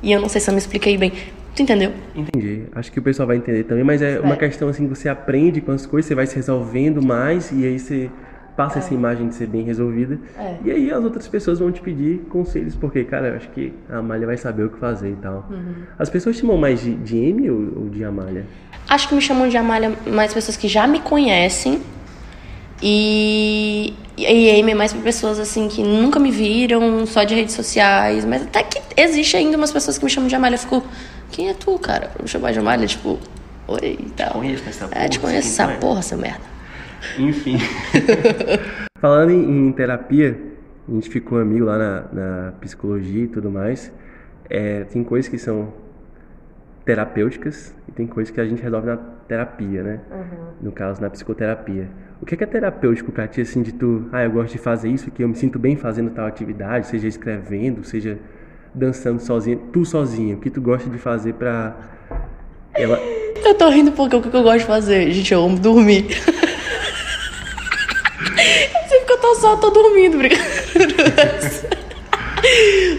E eu não sei se eu me expliquei bem. Tu entendeu? Entendi. Acho que o pessoal vai entender também, mas é, uma questão assim que você aprende com as coisas, você vai se resolvendo mais e aí você passa é. essa imagem de ser bem resolvida. É. E aí as outras pessoas vão te pedir conselhos, porque, cara, eu acho que a Amália vai saber o que fazer e tal. Uhum. As pessoas chamam mais de, de M ou, ou de Amália? Acho que me chamam de Amália mais pessoas que já me conhecem e, e Amy é mais para pessoas assim que nunca me viram, só de redes sociais, mas até que existe ainda umas pessoas que me chamam de Amália. Eu fico, quem é tu, cara? Pra me chamar de Amália, tipo, oi e tal. Te conheço essa é, porra. É, te conheço essa porra, seu merda. Enfim. <laughs> Falando em, em, terapia, a gente ficou amigo lá na, na psicologia e tudo mais. É, tem coisas que são terapêuticas e tem coisas que a gente resolve na terapia, né? Uhum. No caso, na psicoterapia. O que é, que é terapêutico pra ti, assim, de tu, ah, eu gosto de fazer isso, que eu me sinto bem fazendo tal atividade, seja escrevendo, seja dançando sozinha, tu sozinha, o que tu gosta de fazer pra ela... Eu tô rindo porque o que eu gosto de fazer? Gente, eu amo dormir. Sempre que eu tô só, eu tô dormindo,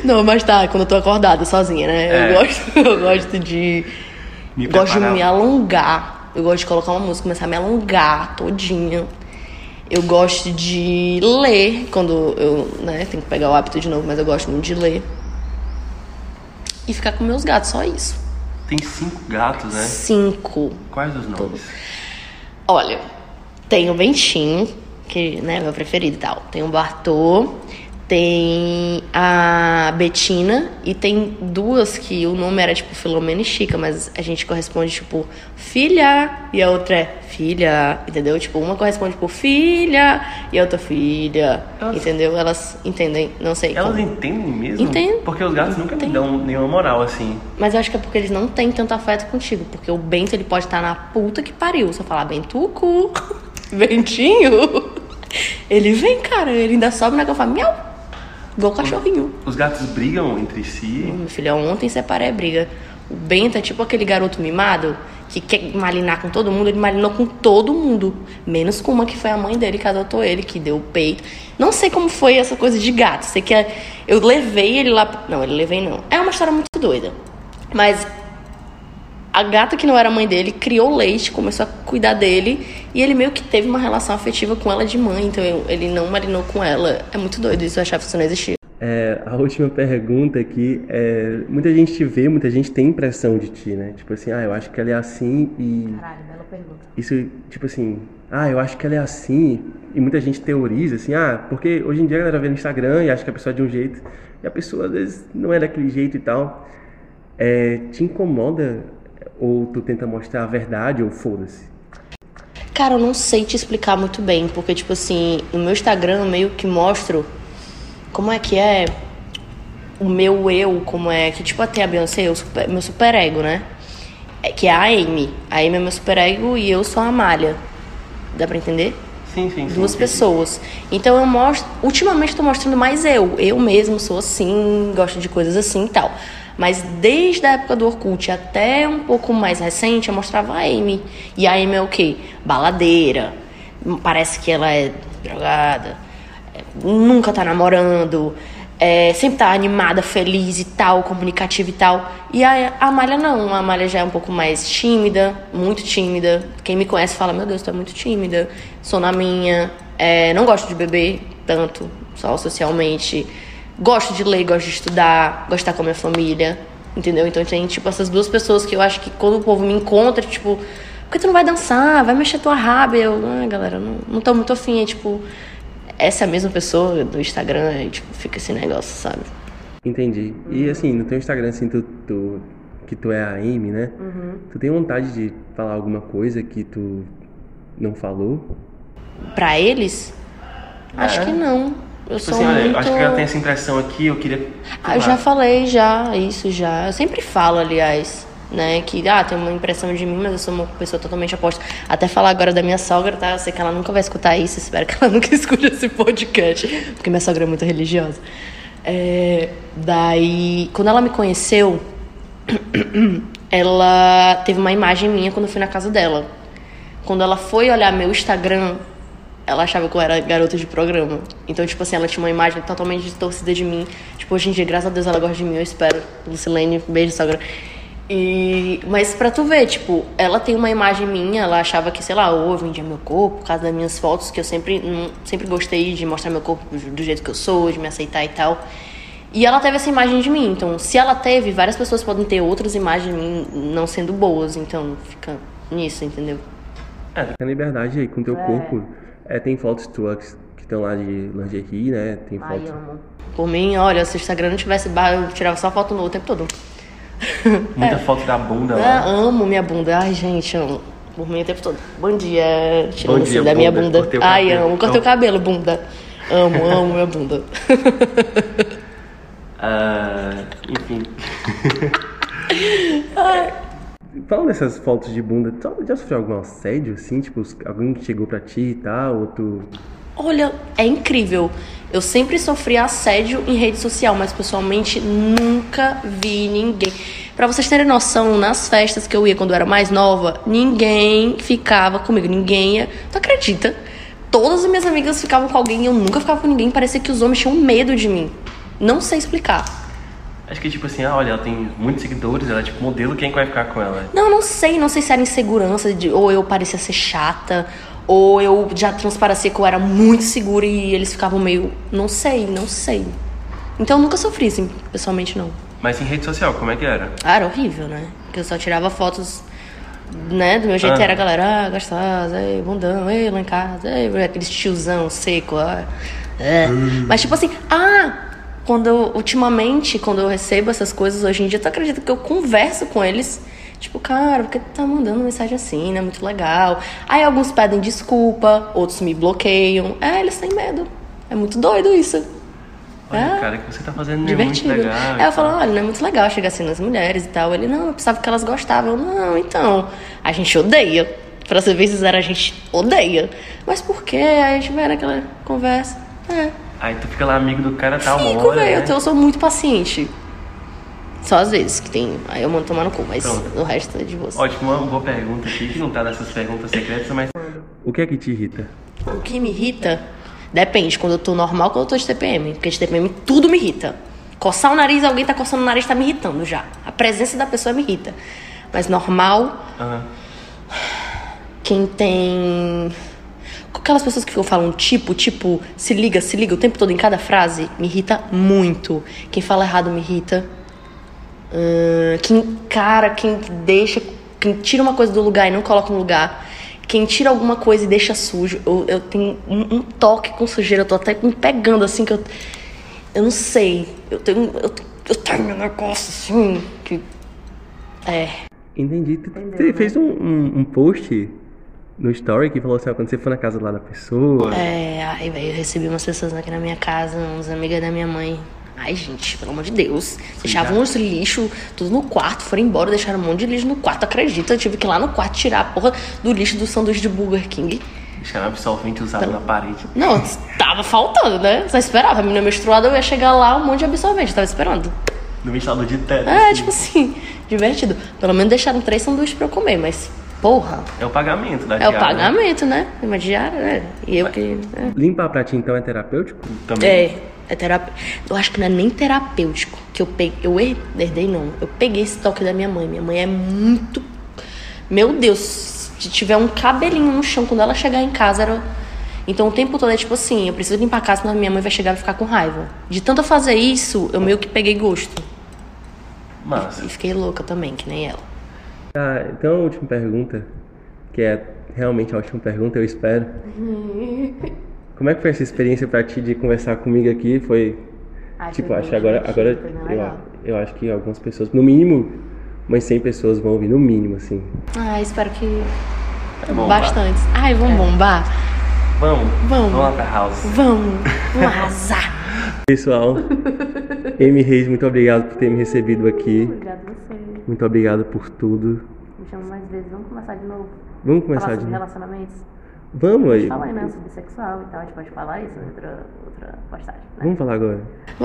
Não, mas tá, quando eu tô acordada sozinha, né? É. Eu, gosto, <laughs> eu gosto de. Me gosto de me alongar eu gosto de colocar uma música, começar a me alongar todinha. Eu gosto de ler, quando eu, né, tenho que pegar o hábito de novo, mas eu gosto muito de ler. E ficar com meus gatos, só isso. Tem cinco gatos, né? Cinco. Quais os nomes? Olha, tem o Bentinho, que né, é meu preferido e tal. Tem o Bartô, Tem a Betina e tem duas que o nome era tipo Filomena e Chica, mas a gente corresponde tipo filha e a outra é filha, entendeu? Tipo, uma corresponde por filha e a outra filha, Elas- entendeu? Elas entendem, não sei. Elas como. entendem mesmo? Entendem. Porque os gatos nunca me Entendem. dão nenhuma moral assim. Mas eu acho que é porque eles não têm tanto afeto contigo. Porque o Bento, ele pode estar na puta que pariu. Você falar, Bentuco, Bentinho. <laughs> Ele vem, cara. Ele ainda sobe na cama e fala, miau. Igual cachorrinho. Os gatos brigam entre si. Meu filho, ontem separei a briga. O Bento é tipo aquele garoto mimado que quer malinar com todo mundo. Ele malinou com todo mundo. Menos com uma que foi a mãe dele que adotou ele, que deu o peito. Não sei como foi essa coisa de gato. Sei que é- eu levei ele lá. Não, ele levei não. É uma história muito doida. Mas a gata que não era mãe dele criou leite, começou a cuidar dele e ele meio que teve uma relação afetiva com ela de mãe, então ele não marinou com ela. É muito doido isso, eu achava que isso não existia. É, a última pergunta aqui é. Muita gente te vê, muita gente tem impressão de ti, né? Tipo assim, ah, eu acho que ela é assim e. Caralho, bela pergunta. Isso, tipo assim, ah, eu acho que ela é assim, e muita gente teoriza assim, ah, porque hoje em dia a galera vê no Instagram e acha que a pessoa é de um jeito, e a pessoa às vezes não é daquele jeito e tal. É, te incomoda ou tu tenta mostrar a verdade ou foda-se? Cara, eu não sei te explicar muito bem, porque, tipo assim, no meu Instagram eu meio que mostro como é que é o meu eu, como é que, tipo, até a Beyoncé, eu super, meu super ego, né? É, que é a Amy. A Amy é meu super ego e eu sou a Amália. Dá pra entender? Sim, sim, sim. duas sim. pessoas. Então eu mostro, ultimamente estou mostrando mais eu. Eu mesmo sou assim, gosto de coisas assim e tal. Mas desde a época do Orkut até um pouco mais recente, eu mostrava a Amy. E a Amy é o quê? Baladeira. Parece que ela é drogada. é, Nunca tá namorando. é, sempre tá animada, feliz e tal, comunicativa e tal. E a Amália não. A Amália já é um pouco mais tímida, muito tímida. Quem me conhece fala, meu Deus, tu é muito tímida. Sou na minha. é, não gosto de beber tanto, só socialmente. Gosto de ler, gosto de estudar, gosto de estar com a minha família. Entendeu? Então tem, tipo, essas duas pessoas que eu acho que quando o povo me encontra, tipo, por que tu não vai dançar? Vai mexer tua raba. Eu, ah, galera, não, não tô muito afim. É tipo, essa é a mesma pessoa do Instagram, e tipo, fica esse negócio, sabe? Entendi. E assim, no teu Instagram, assim, tu, tu- que tu é a Amy, né? Tu tem vontade de falar alguma coisa que tu não falou? Pra eles, acho É. que não. Eu Tipo sou assim, olha, muito... acho que ela tem essa impressão aqui, eu queria. Ah, eu já falei já, isso já. Eu sempre falo, aliás, né, que ah, tem uma impressão de mim, mas eu sou uma pessoa totalmente oposta. Até falar agora da minha sogra, tá? Eu sei que ela nunca vai escutar isso, espero que ela <laughs> nunca escute esse podcast, porque minha sogra é muito religiosa. É, daí, quando ela me conheceu, <clears throat> ela teve uma imagem minha quando eu fui na casa dela. Quando ela foi olhar meu Instagram, ela achava que eu era garota de programa. Então, tipo assim, ela tinha uma imagem totalmente distorcida de mim. Tipo, hoje em dia, graças a Deus, ela gosta de mim, eu espero. Lucilene, beijo, sogra. E... Mas pra tu ver, tipo, ela tem uma imagem minha, ela achava que, sei lá, ou eu vendia meu corpo por causa das minhas fotos, que eu sempre, sempre gostei de mostrar meu corpo do jeito que eu sou, de me aceitar e tal. E ela teve essa imagem de mim. Então, se ela teve, várias pessoas podem ter outras imagens de mim não sendo boas. Então, fica nisso, entendeu? É, fica na liberdade aí com teu corpo. É, tem fotos tuas que estão lá de lingerie, né? Tem Ai, fotos. amo. Por mim, olha, se o Instagram não tivesse barra, eu tirava só foto no o tempo todo. Muita <laughs> foto da bunda Ah, lá. amo minha bunda. Ai, gente, amo. Por mim o tempo todo. Bom dia, tirando Bom dia, da minha bunda. Cortei Ai, cabelo. amo. Cortei o cabelo, bunda. Amo, amo minha bunda. <laughs> Ah, enfim. <laughs> Falando dessas fotos de bunda, tu já sofreu algum assédio, assim? Tipo, alguém chegou pra ti e tal, ou tu... Olha, é incrível. Eu sempre sofri assédio em rede social, mas pessoalmente nunca vi ninguém. Pra vocês terem noção, nas festas que eu ia quando eu era mais nova, ninguém ficava comigo, ninguém ia. Tu acredita? Todas as minhas amigas ficavam com alguém e eu nunca ficava com ninguém. Parecia que os homens tinham medo de mim. Não sei explicar. Acho que tipo assim, ah, olha, ela tem muitos seguidores, ela é tipo modelo, quem que vai ficar com ela? Não, não sei. Não sei se era insegurança, de, ou eu parecia ser chata, ou eu já transparecia que eu era muito segura e eles ficavam meio. Não sei, não sei. Então eu nunca sofri, assim, pessoalmente não. Mas em rede social, como é que era? Ah, era horrível, né? Porque eu só tirava fotos, né? Do meu jeito Ah. era a galera, ah, gostosa, ei, bundão, ei, lá em casa, ei, aqueles tiozão seco, ah. É. Mas tipo assim, ah, quando eu, ultimamente, quando eu recebo essas coisas hoje em dia, tu acredita que eu converso com eles? Tipo, cara, por que tu tá mandando mensagem assim, né? Muito legal. Aí alguns pedem desculpa, outros me bloqueiam. É, eles têm medo. É muito doido isso. Olha, É. cara, o que você tá fazendo não é Divertido. muito legal. Aí eu falo, olha, não é muito legal chegar assim nas mulheres e tal. Ele, não, eu pensava que elas gostavam. Eu, não, então, a gente odeia. Pra ser bem sincera, a gente odeia. Mas por quê? Aí a gente vai naquela conversa. É. Aí tu fica lá amigo do cara tal uma Fico, hora, velho. né? Eu, sou muito paciente. Só às vezes que tem. Aí eu mando tomar no cu, mas Pronto. o resto é de você. Ótimo, uma boa pergunta aqui, que não tá nessas perguntas secretas, mas... O que é que te irrita? O que me irrita depende, quando eu tô normal quando eu tô de TPM. Porque de TPM tudo me irrita. Coçar o nariz, alguém tá coçando o nariz, tá me irritando já. A presença da pessoa me irrita. Mas normal, Aham. quem tem. Aquelas pessoas que falando tipo, tipo, se liga, se liga o tempo todo em cada frase, me irrita muito. Quem fala errado me irrita. Ahn, quem, cara, quem deixa. Quem tira uma coisa do lugar e não coloca no lugar. Quem tira alguma coisa e deixa sujo. Eu, eu tenho um, um toque com sujeira, eu tô até me pegando assim que eu. Eu não sei. Eu tenho. Eu, eu tenho um negócio assim que. É. Entendi. Tu fez um, um, um post no story que falou assim, ó, quando você for na casa lá da pessoa... É, aí, velho, eu recebi umas pessoas aqui na minha casa, uns amigas da minha mãe. Ai, gente, pelo amor de Deus. Deixavam os lixo tudo no quarto, foram embora, deixaram um monte de lixo no quarto. Acredita? Eu tive que ir lá no quarto tirar a porra do lixo do sanduíche de Burger King. Deixaram absorvente usado na parede. Não, tava faltando, né? Só esperava. A menina menstruada, eu ia chegar lá, um monte de absorvente, tava esperando. No ventilador de teto. É, assim. tipo assim, divertido. Pelo menos deixaram três sanduíches pra eu comer, mas, porra, É o pagamento da é o diária, né? pagamento, né? Uma diária, né? E eu que. é. Limpar pra ti então é terapêutico? Também. É, é terapêutico. Eu acho que não é nem terapêutico. Que eu peguei. Eu her- herdei, não. Eu peguei esse toque da minha mãe. Minha mãe é muito. Meu Deus, se tiver um cabelinho no chão quando ela chegar em casa, era. Então o tempo todo é tipo assim, eu preciso limpar a casa, senão minha mãe vai chegar e vai ficar com raiva. De tanto eu fazer isso, eu meio que peguei gosto. Massa. E fiquei louca também, que nem ela. Ah, então a última pergunta, que é realmente a última pergunta, eu espero. <laughs> Como é que foi essa experiência pra ti de conversar comigo aqui? Foi. Ai, tipo, foi acho que agora, agora eu, eu acho que algumas pessoas, no mínimo, umas 100 pessoas vão ouvir, no mínimo, assim. Ah, espero que. É. Ai, vamos bombar? Vamos, Vamos. vamos lá pra house. Vamos. Vamos arrasar. Pessoal, <laughs> Amy Reis, muito obrigado por ter me recebido aqui. Obrigada a você. Muito obrigado por tudo. Me chama mais vezes. Vamos começar de novo. Vamos começar falar de sobre novo. relacionamentos. Vamos aí. Fala aí, né? Sobre sexual e tal. A gente pode falar isso em outra, outra postagem. Né? Vamos falar agora.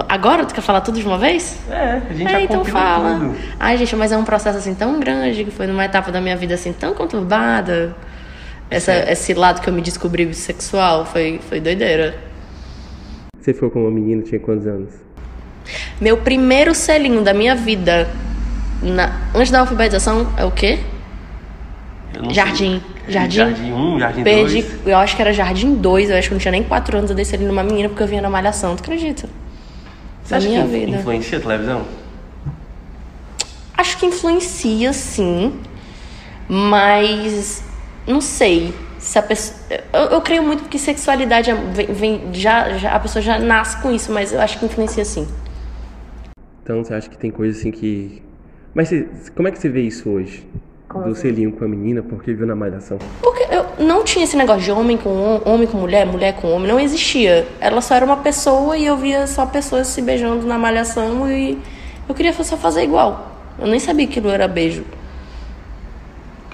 Agora tu quer falar tudo de uma vez? É, a gente é, já então fala. tudo. Ai, gente, mas é um processo assim tão grande que foi numa etapa da minha vida assim tão conturbada. Essa, esse lado que eu me descobri bissexual foi, foi doideira. Você ficou com uma menina, tinha quantos anos? Meu primeiro selinho da minha vida na- antes da alfabetização é o quê? Jardim. sei. Jardim? Jardim 1, Jardim Perdi, 2. eu acho que era Jardim 2, eu acho que não tinha nem 4 anos, eu dei selinho numa menina porque eu vinha na malhação, tu acredita? Você Na acha minha que vida. influencia a televisão? Acho que influencia sim, mas não sei se a pessoa. Eu, eu creio muito que sexualidade é- vem, vem- já, já, a pessoa já nasce com isso, mas eu acho que influencia sim. Então você acha que tem coisa assim que. Mas você- como é que você vê isso hoje? Como Do assim? selinho com a menina porque viu na malhação. Porque eu não tinha esse negócio de homem com hom- homem com mulher, mulher com homem, não existia. Ela só era uma pessoa e eu via só pessoas se beijando na malhação e eu queria só fazer igual. Eu nem sabia que aquilo era beijo.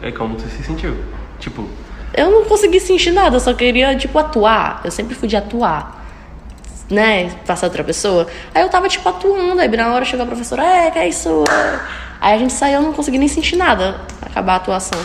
É como você se sentiu. Tipo, Eu não consegui sentir nada, eu só queria, tipo, atuar. Eu sempre fui de atuar. Né? Passar outra pessoa. Aí eu tava, tipo, atuando. Aí na hora chegou a professora, é, que é isso? é?" Aí a gente saiu, eu não consegui nem sentir nada. Acabar a atuação.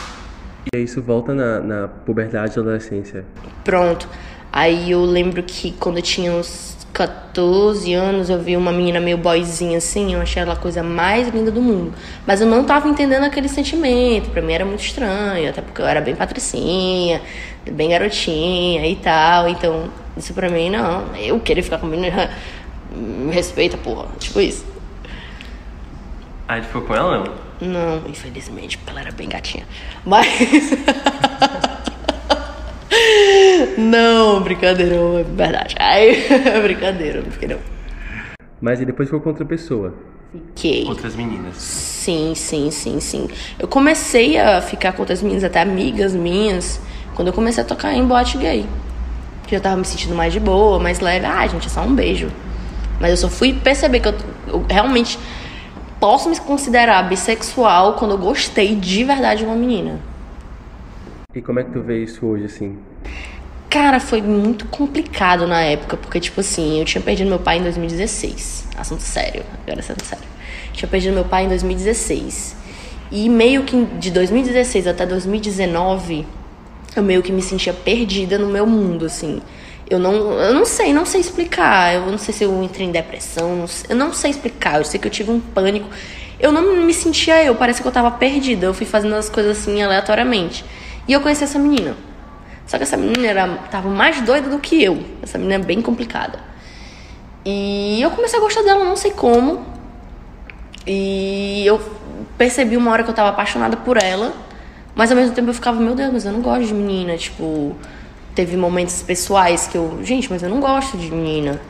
e aí isso volta na, na puberdade e adolescência. Pronto. Aí eu lembro que quando eu tinha uns 14 anos, eu vi uma menina meio boyzinha assim, eu achei ela a coisa mais linda do mundo. Mas eu não tava entendendo aquele sentimento, pra mim era muito estranho, até porque eu era bem patricinha, bem garotinha e tal, então isso pra mim não, eu queria ficar com a menina, me respeita, porra, tipo isso. Aí tu ficou com ela não? Não, infelizmente, porque ela era bem gatinha. Mas. <laughs> não, brincadeira, é verdade. Ai, <laughs> brincadeira, não fiquei não. Mas e depois ficou com outra pessoa? Fiquei. Outras meninas. Sim, sim, sim, sim. Eu comecei a ficar com outras meninas, até amigas minhas, quando eu comecei a tocar em boate gay. Que eu tava me sentindo mais de boa, mais leve. Ah, gente, é só um beijo. Mas eu só fui perceber que eu, eu realmente posso me considerar bissexual quando eu gostei de verdade de uma menina. E como é que tu vê isso hoje, assim? Cara, foi muito complicado na época, porque, tipo assim, eu tinha perdido meu pai em 2016. Assunto sério, agora é assunto sério. Tinha perdido meu pai em 2016. E meio que de 2016 até 2019, eu meio que me sentia perdida no meu mundo, assim. Eu não, eu não sei, não sei explicar. Eu não sei se eu entrei em depressão, não sei, eu não sei explicar. Eu sei que eu tive um pânico. Eu não me sentia eu, parece que eu tava perdida. Eu fui fazendo as coisas assim aleatoriamente. E eu conheci essa menina. Só que essa menina era, tava mais doida do que eu. Essa menina é bem complicada. E eu comecei a gostar dela, não sei como. E eu percebi uma hora que eu tava apaixonada por ela. Mas ao mesmo tempo eu ficava, meu Deus, mas eu não gosto de menina. Tipo, teve momentos pessoais que eu, gente, mas eu não gosto de menina.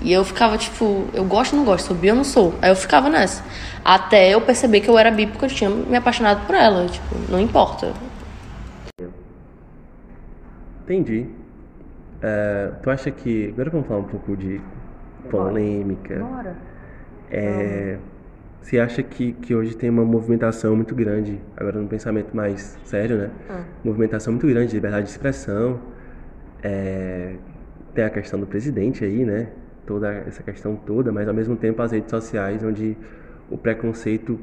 E eu ficava tipo, eu gosto ou não gosto, sou bi ou não sou. Aí eu ficava nessa. Até eu perceber que eu era bi porque eu tinha me apaixonado por ela. Tipo, não importa. Entendi. Uh, tu acha que. Agora vamos falar um pouco de polêmica. Bora. É, você acha que, que hoje tem uma movimentação muito grande, agora no pensamento mais sério, né? Ah. Movimentação muito grande de liberdade de expressão. É, tem a questão do presidente aí, né? Toda essa questão toda, mas ao mesmo tempo as redes sociais, onde o preconceito,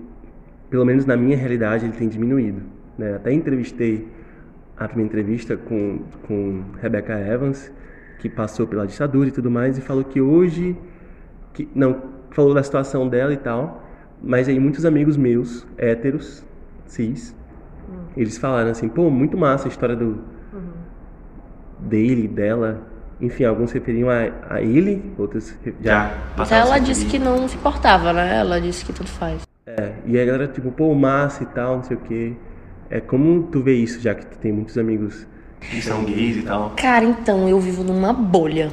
pelo menos na minha realidade, ele tem diminuído. Né? Até entrevistei a primeira entrevista com, com Rebecca Evans, que passou pela ditadura e tudo mais, e falou que hoje, que não falou da situação dela e tal, mas aí muitos amigos meus, héteros, cis, Hum. eles falaram assim, pô, muito massa a história do Uhum. dele, dela, enfim, alguns se referiam a, a ele, outros já a ela se disse que não se importava, né? Ela disse que tudo faz. É, e a galera tipo, pô, massa e tal, não sei o quê. É como tu vê isso, já que tu tem muitos amigos que são gays e tal. Cara, então, eu vivo numa bolha.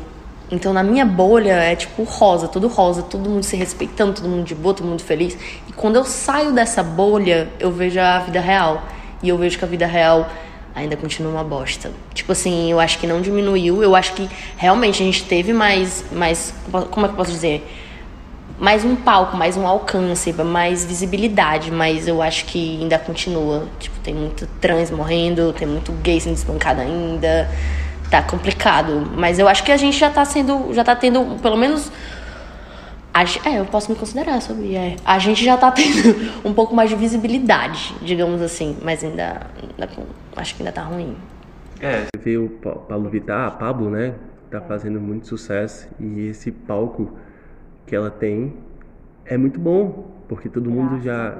Então, na minha bolha é tipo rosa, tudo rosa, todo mundo se respeitando, todo mundo de boa, todo mundo feliz. E quando eu saio dessa bolha, eu vejo a vida real. E eu vejo que a vida real ainda continua uma bosta. Tipo assim, eu acho que não diminuiu. Eu acho que realmente a gente teve mais. mais como é que eu posso dizer? Mais um palco, mais um alcance, mais visibilidade, mas eu acho que ainda continua. Tipo, tem muito trans morrendo, tem muito gay sendo espancado ainda. Tá complicado. Mas eu acho que a gente já tá sendo. Já tá tendo, pelo menos. a é, eu posso me considerar, sabia? É. A gente já tá tendo <laughs> um pouco mais de visibilidade, digamos assim. Mas ainda. ainda acho que ainda tá ruim. É, você vê o Pa- Paulo Vittar, a Pablo, né? Tá fazendo muito sucesso e esse palco que ela tem é muito bom, porque todo mundo já.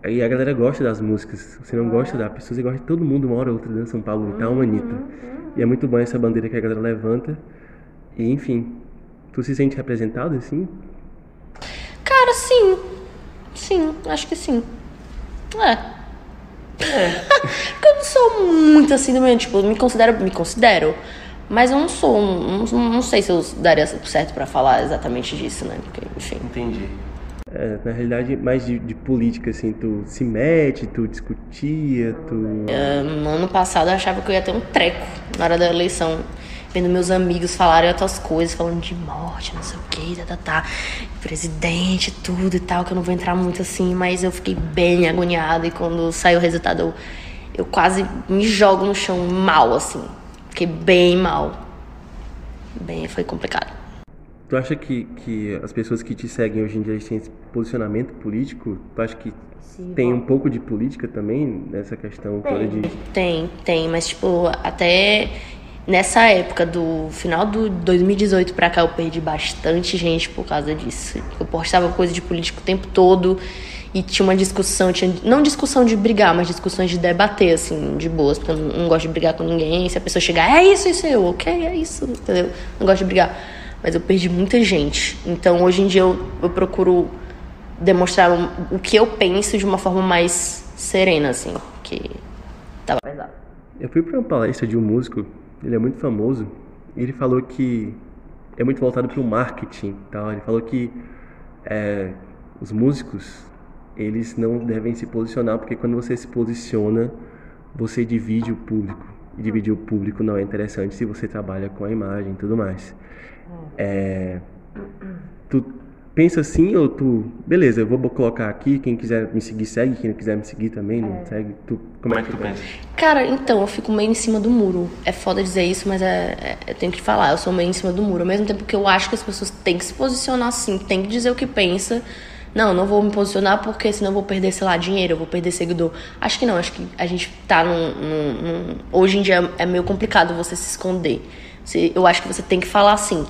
Aí a galera gosta das músicas. Você não gosta da pessoa, você gosta de todo mundo, uma hora ou outra dança um Paulo Vittar, uma Anitta. E é muito bom essa bandeira que a galera levanta. E enfim, tu se sente representado assim? Cara, sim. Sim, acho que sim. É. <laughs> Porque eu não sou muito assim também, tipo, me considero, me considero. Mas eu não sou, um- não, não sei se eu daria certo pra falar exatamente disso, né? Porque, enfim. Entendi. É, na realidade, mais de, de política, assim, tu se mete, tu discutia, tu. No ano passado eu achava que eu ia ter um treco na hora da eleição. Vendo meus amigos falarem outras coisas, falando de morte, não sei o que, tá, tá, tá. Presidente, tudo e tal, que eu não vou entrar muito assim, mas eu fiquei bem agoniada e quando saiu o resultado eu, eu quase me jogo no chão mal, assim. Fiquei bem mal. Bem, foi complicado. Tu acha que, que as pessoas que te seguem hoje em dia têm esse posicionamento político? Tu acha que tem um pouco de política também nessa questão toda de. Tem, tem, mas tipo, até nessa época do final do 2018 pra cá eu perdi bastante gente por causa disso. Eu postava coisa de político o tempo todo e tinha uma discussão, tinha não discussão de brigar, mas discussões de debater, assim, de boas, porque eu não, gosto de brigar com ninguém. Se a pessoa chegar, é isso, isso, eu, ok, é isso, entendeu? Não gosto de brigar. Mas eu perdi muita gente. Então hoje em dia eu, eu procuro demonstrar o que eu penso de uma forma mais serena, assim, que tava pesado. Eu fui pra uma palestra de um músico ele é muito famoso. Ele falou que é muito voltado para o marketing, tá? Ele falou que é, os músicos eles não devem se posicionar porque quando você se posiciona você divide o público e dividir o público não é interessante se você trabalha com a imagem e tudo mais. É, tu pensa assim ou tu, beleza, eu vou colocar aqui, quem quiser me seguir segue, quem não quiser me seguir também não é. segue. Tu, como é que tu pensa? Cara, então, eu fico meio em cima do muro. É foda dizer isso, mas é, é, eu tenho que te falar, eu sou meio em cima do muro. Ao mesmo tempo que eu acho que as pessoas têm que se posicionar assim, têm que dizer o que pensa. Não, não vou me posicionar porque senão vou perder, sei lá, dinheiro, vou perder seguidor. Acho que não, acho que a gente tá num. num, num... Hoje em dia é meio complicado você se esconder. Eu acho que você tem que falar assim.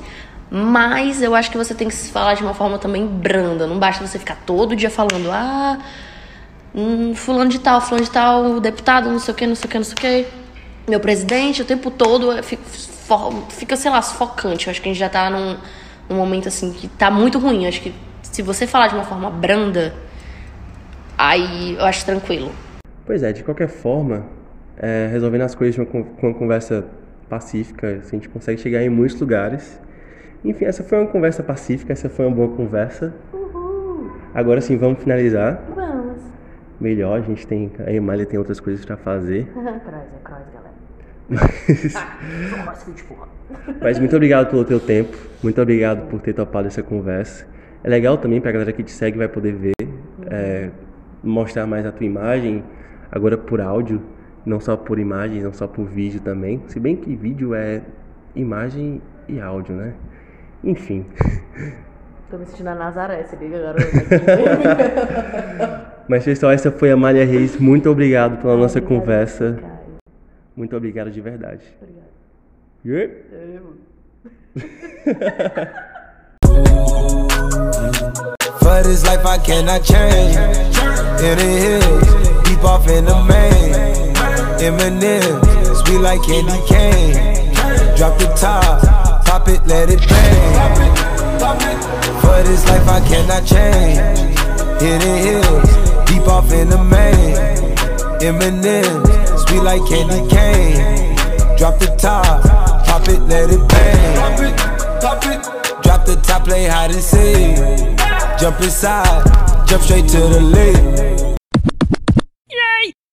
Mas eu acho que você tem que se falar de uma forma também branda. Não basta você ficar todo dia falando, ah, hum, fulano de tal, fulano de tal, deputado, não sei o que, não sei o que, não sei o que. Meu presidente, o tempo todo fica, fica sei lá, sufocante. Eu acho que a gente já tá num, num momento assim que tá muito ruim. Eu acho que se você falar de uma forma branda, aí eu acho tranquilo. Pois é, de qualquer forma, é, resolvendo as coisas com uma conversa pacífica, assim, a gente consegue chegar em muitos lugares enfim, essa foi uma conversa pacífica, essa foi uma boa conversa. Uhul. Agora sim, vamos finalizar. Vamos. Melhor, a gente tem. A Emália tem outras coisas para fazer. <laughs> cross, é cross, galera. Mas... ah, <laughs> Mas muito obrigado pelo teu tempo. Muito obrigado por ter topado essa conversa. É legal também para a galera que te segue vai poder ver, uhum. é, mostrar mais a tua imagem, agora por áudio, não só por imagem, não só por vídeo também. Se bem que vídeo é imagem e áudio, né? Enfim. <laughs> Tô me sentindo a Nazaré, se liga, garoto. <laughs> Mas, pessoal, essa foi a Malha Reis. Muito obrigado pela Ai, nossa conversa. Muito obrigado de verdade. Obrigado. Yeah. <laughs> For this life I cannot change. In the hills, deep off in the main. Eminem, sweet like candy cane. Drop the top. Pop it, let it bang. For this life I cannot change. Hidden hills, deep off in the main. Eminem, sweet like candy cane. Drop the top, pop it, let it bang. Pop it, pop it. Drop the top, play hide and seek. Jump inside, jump straight to the lead.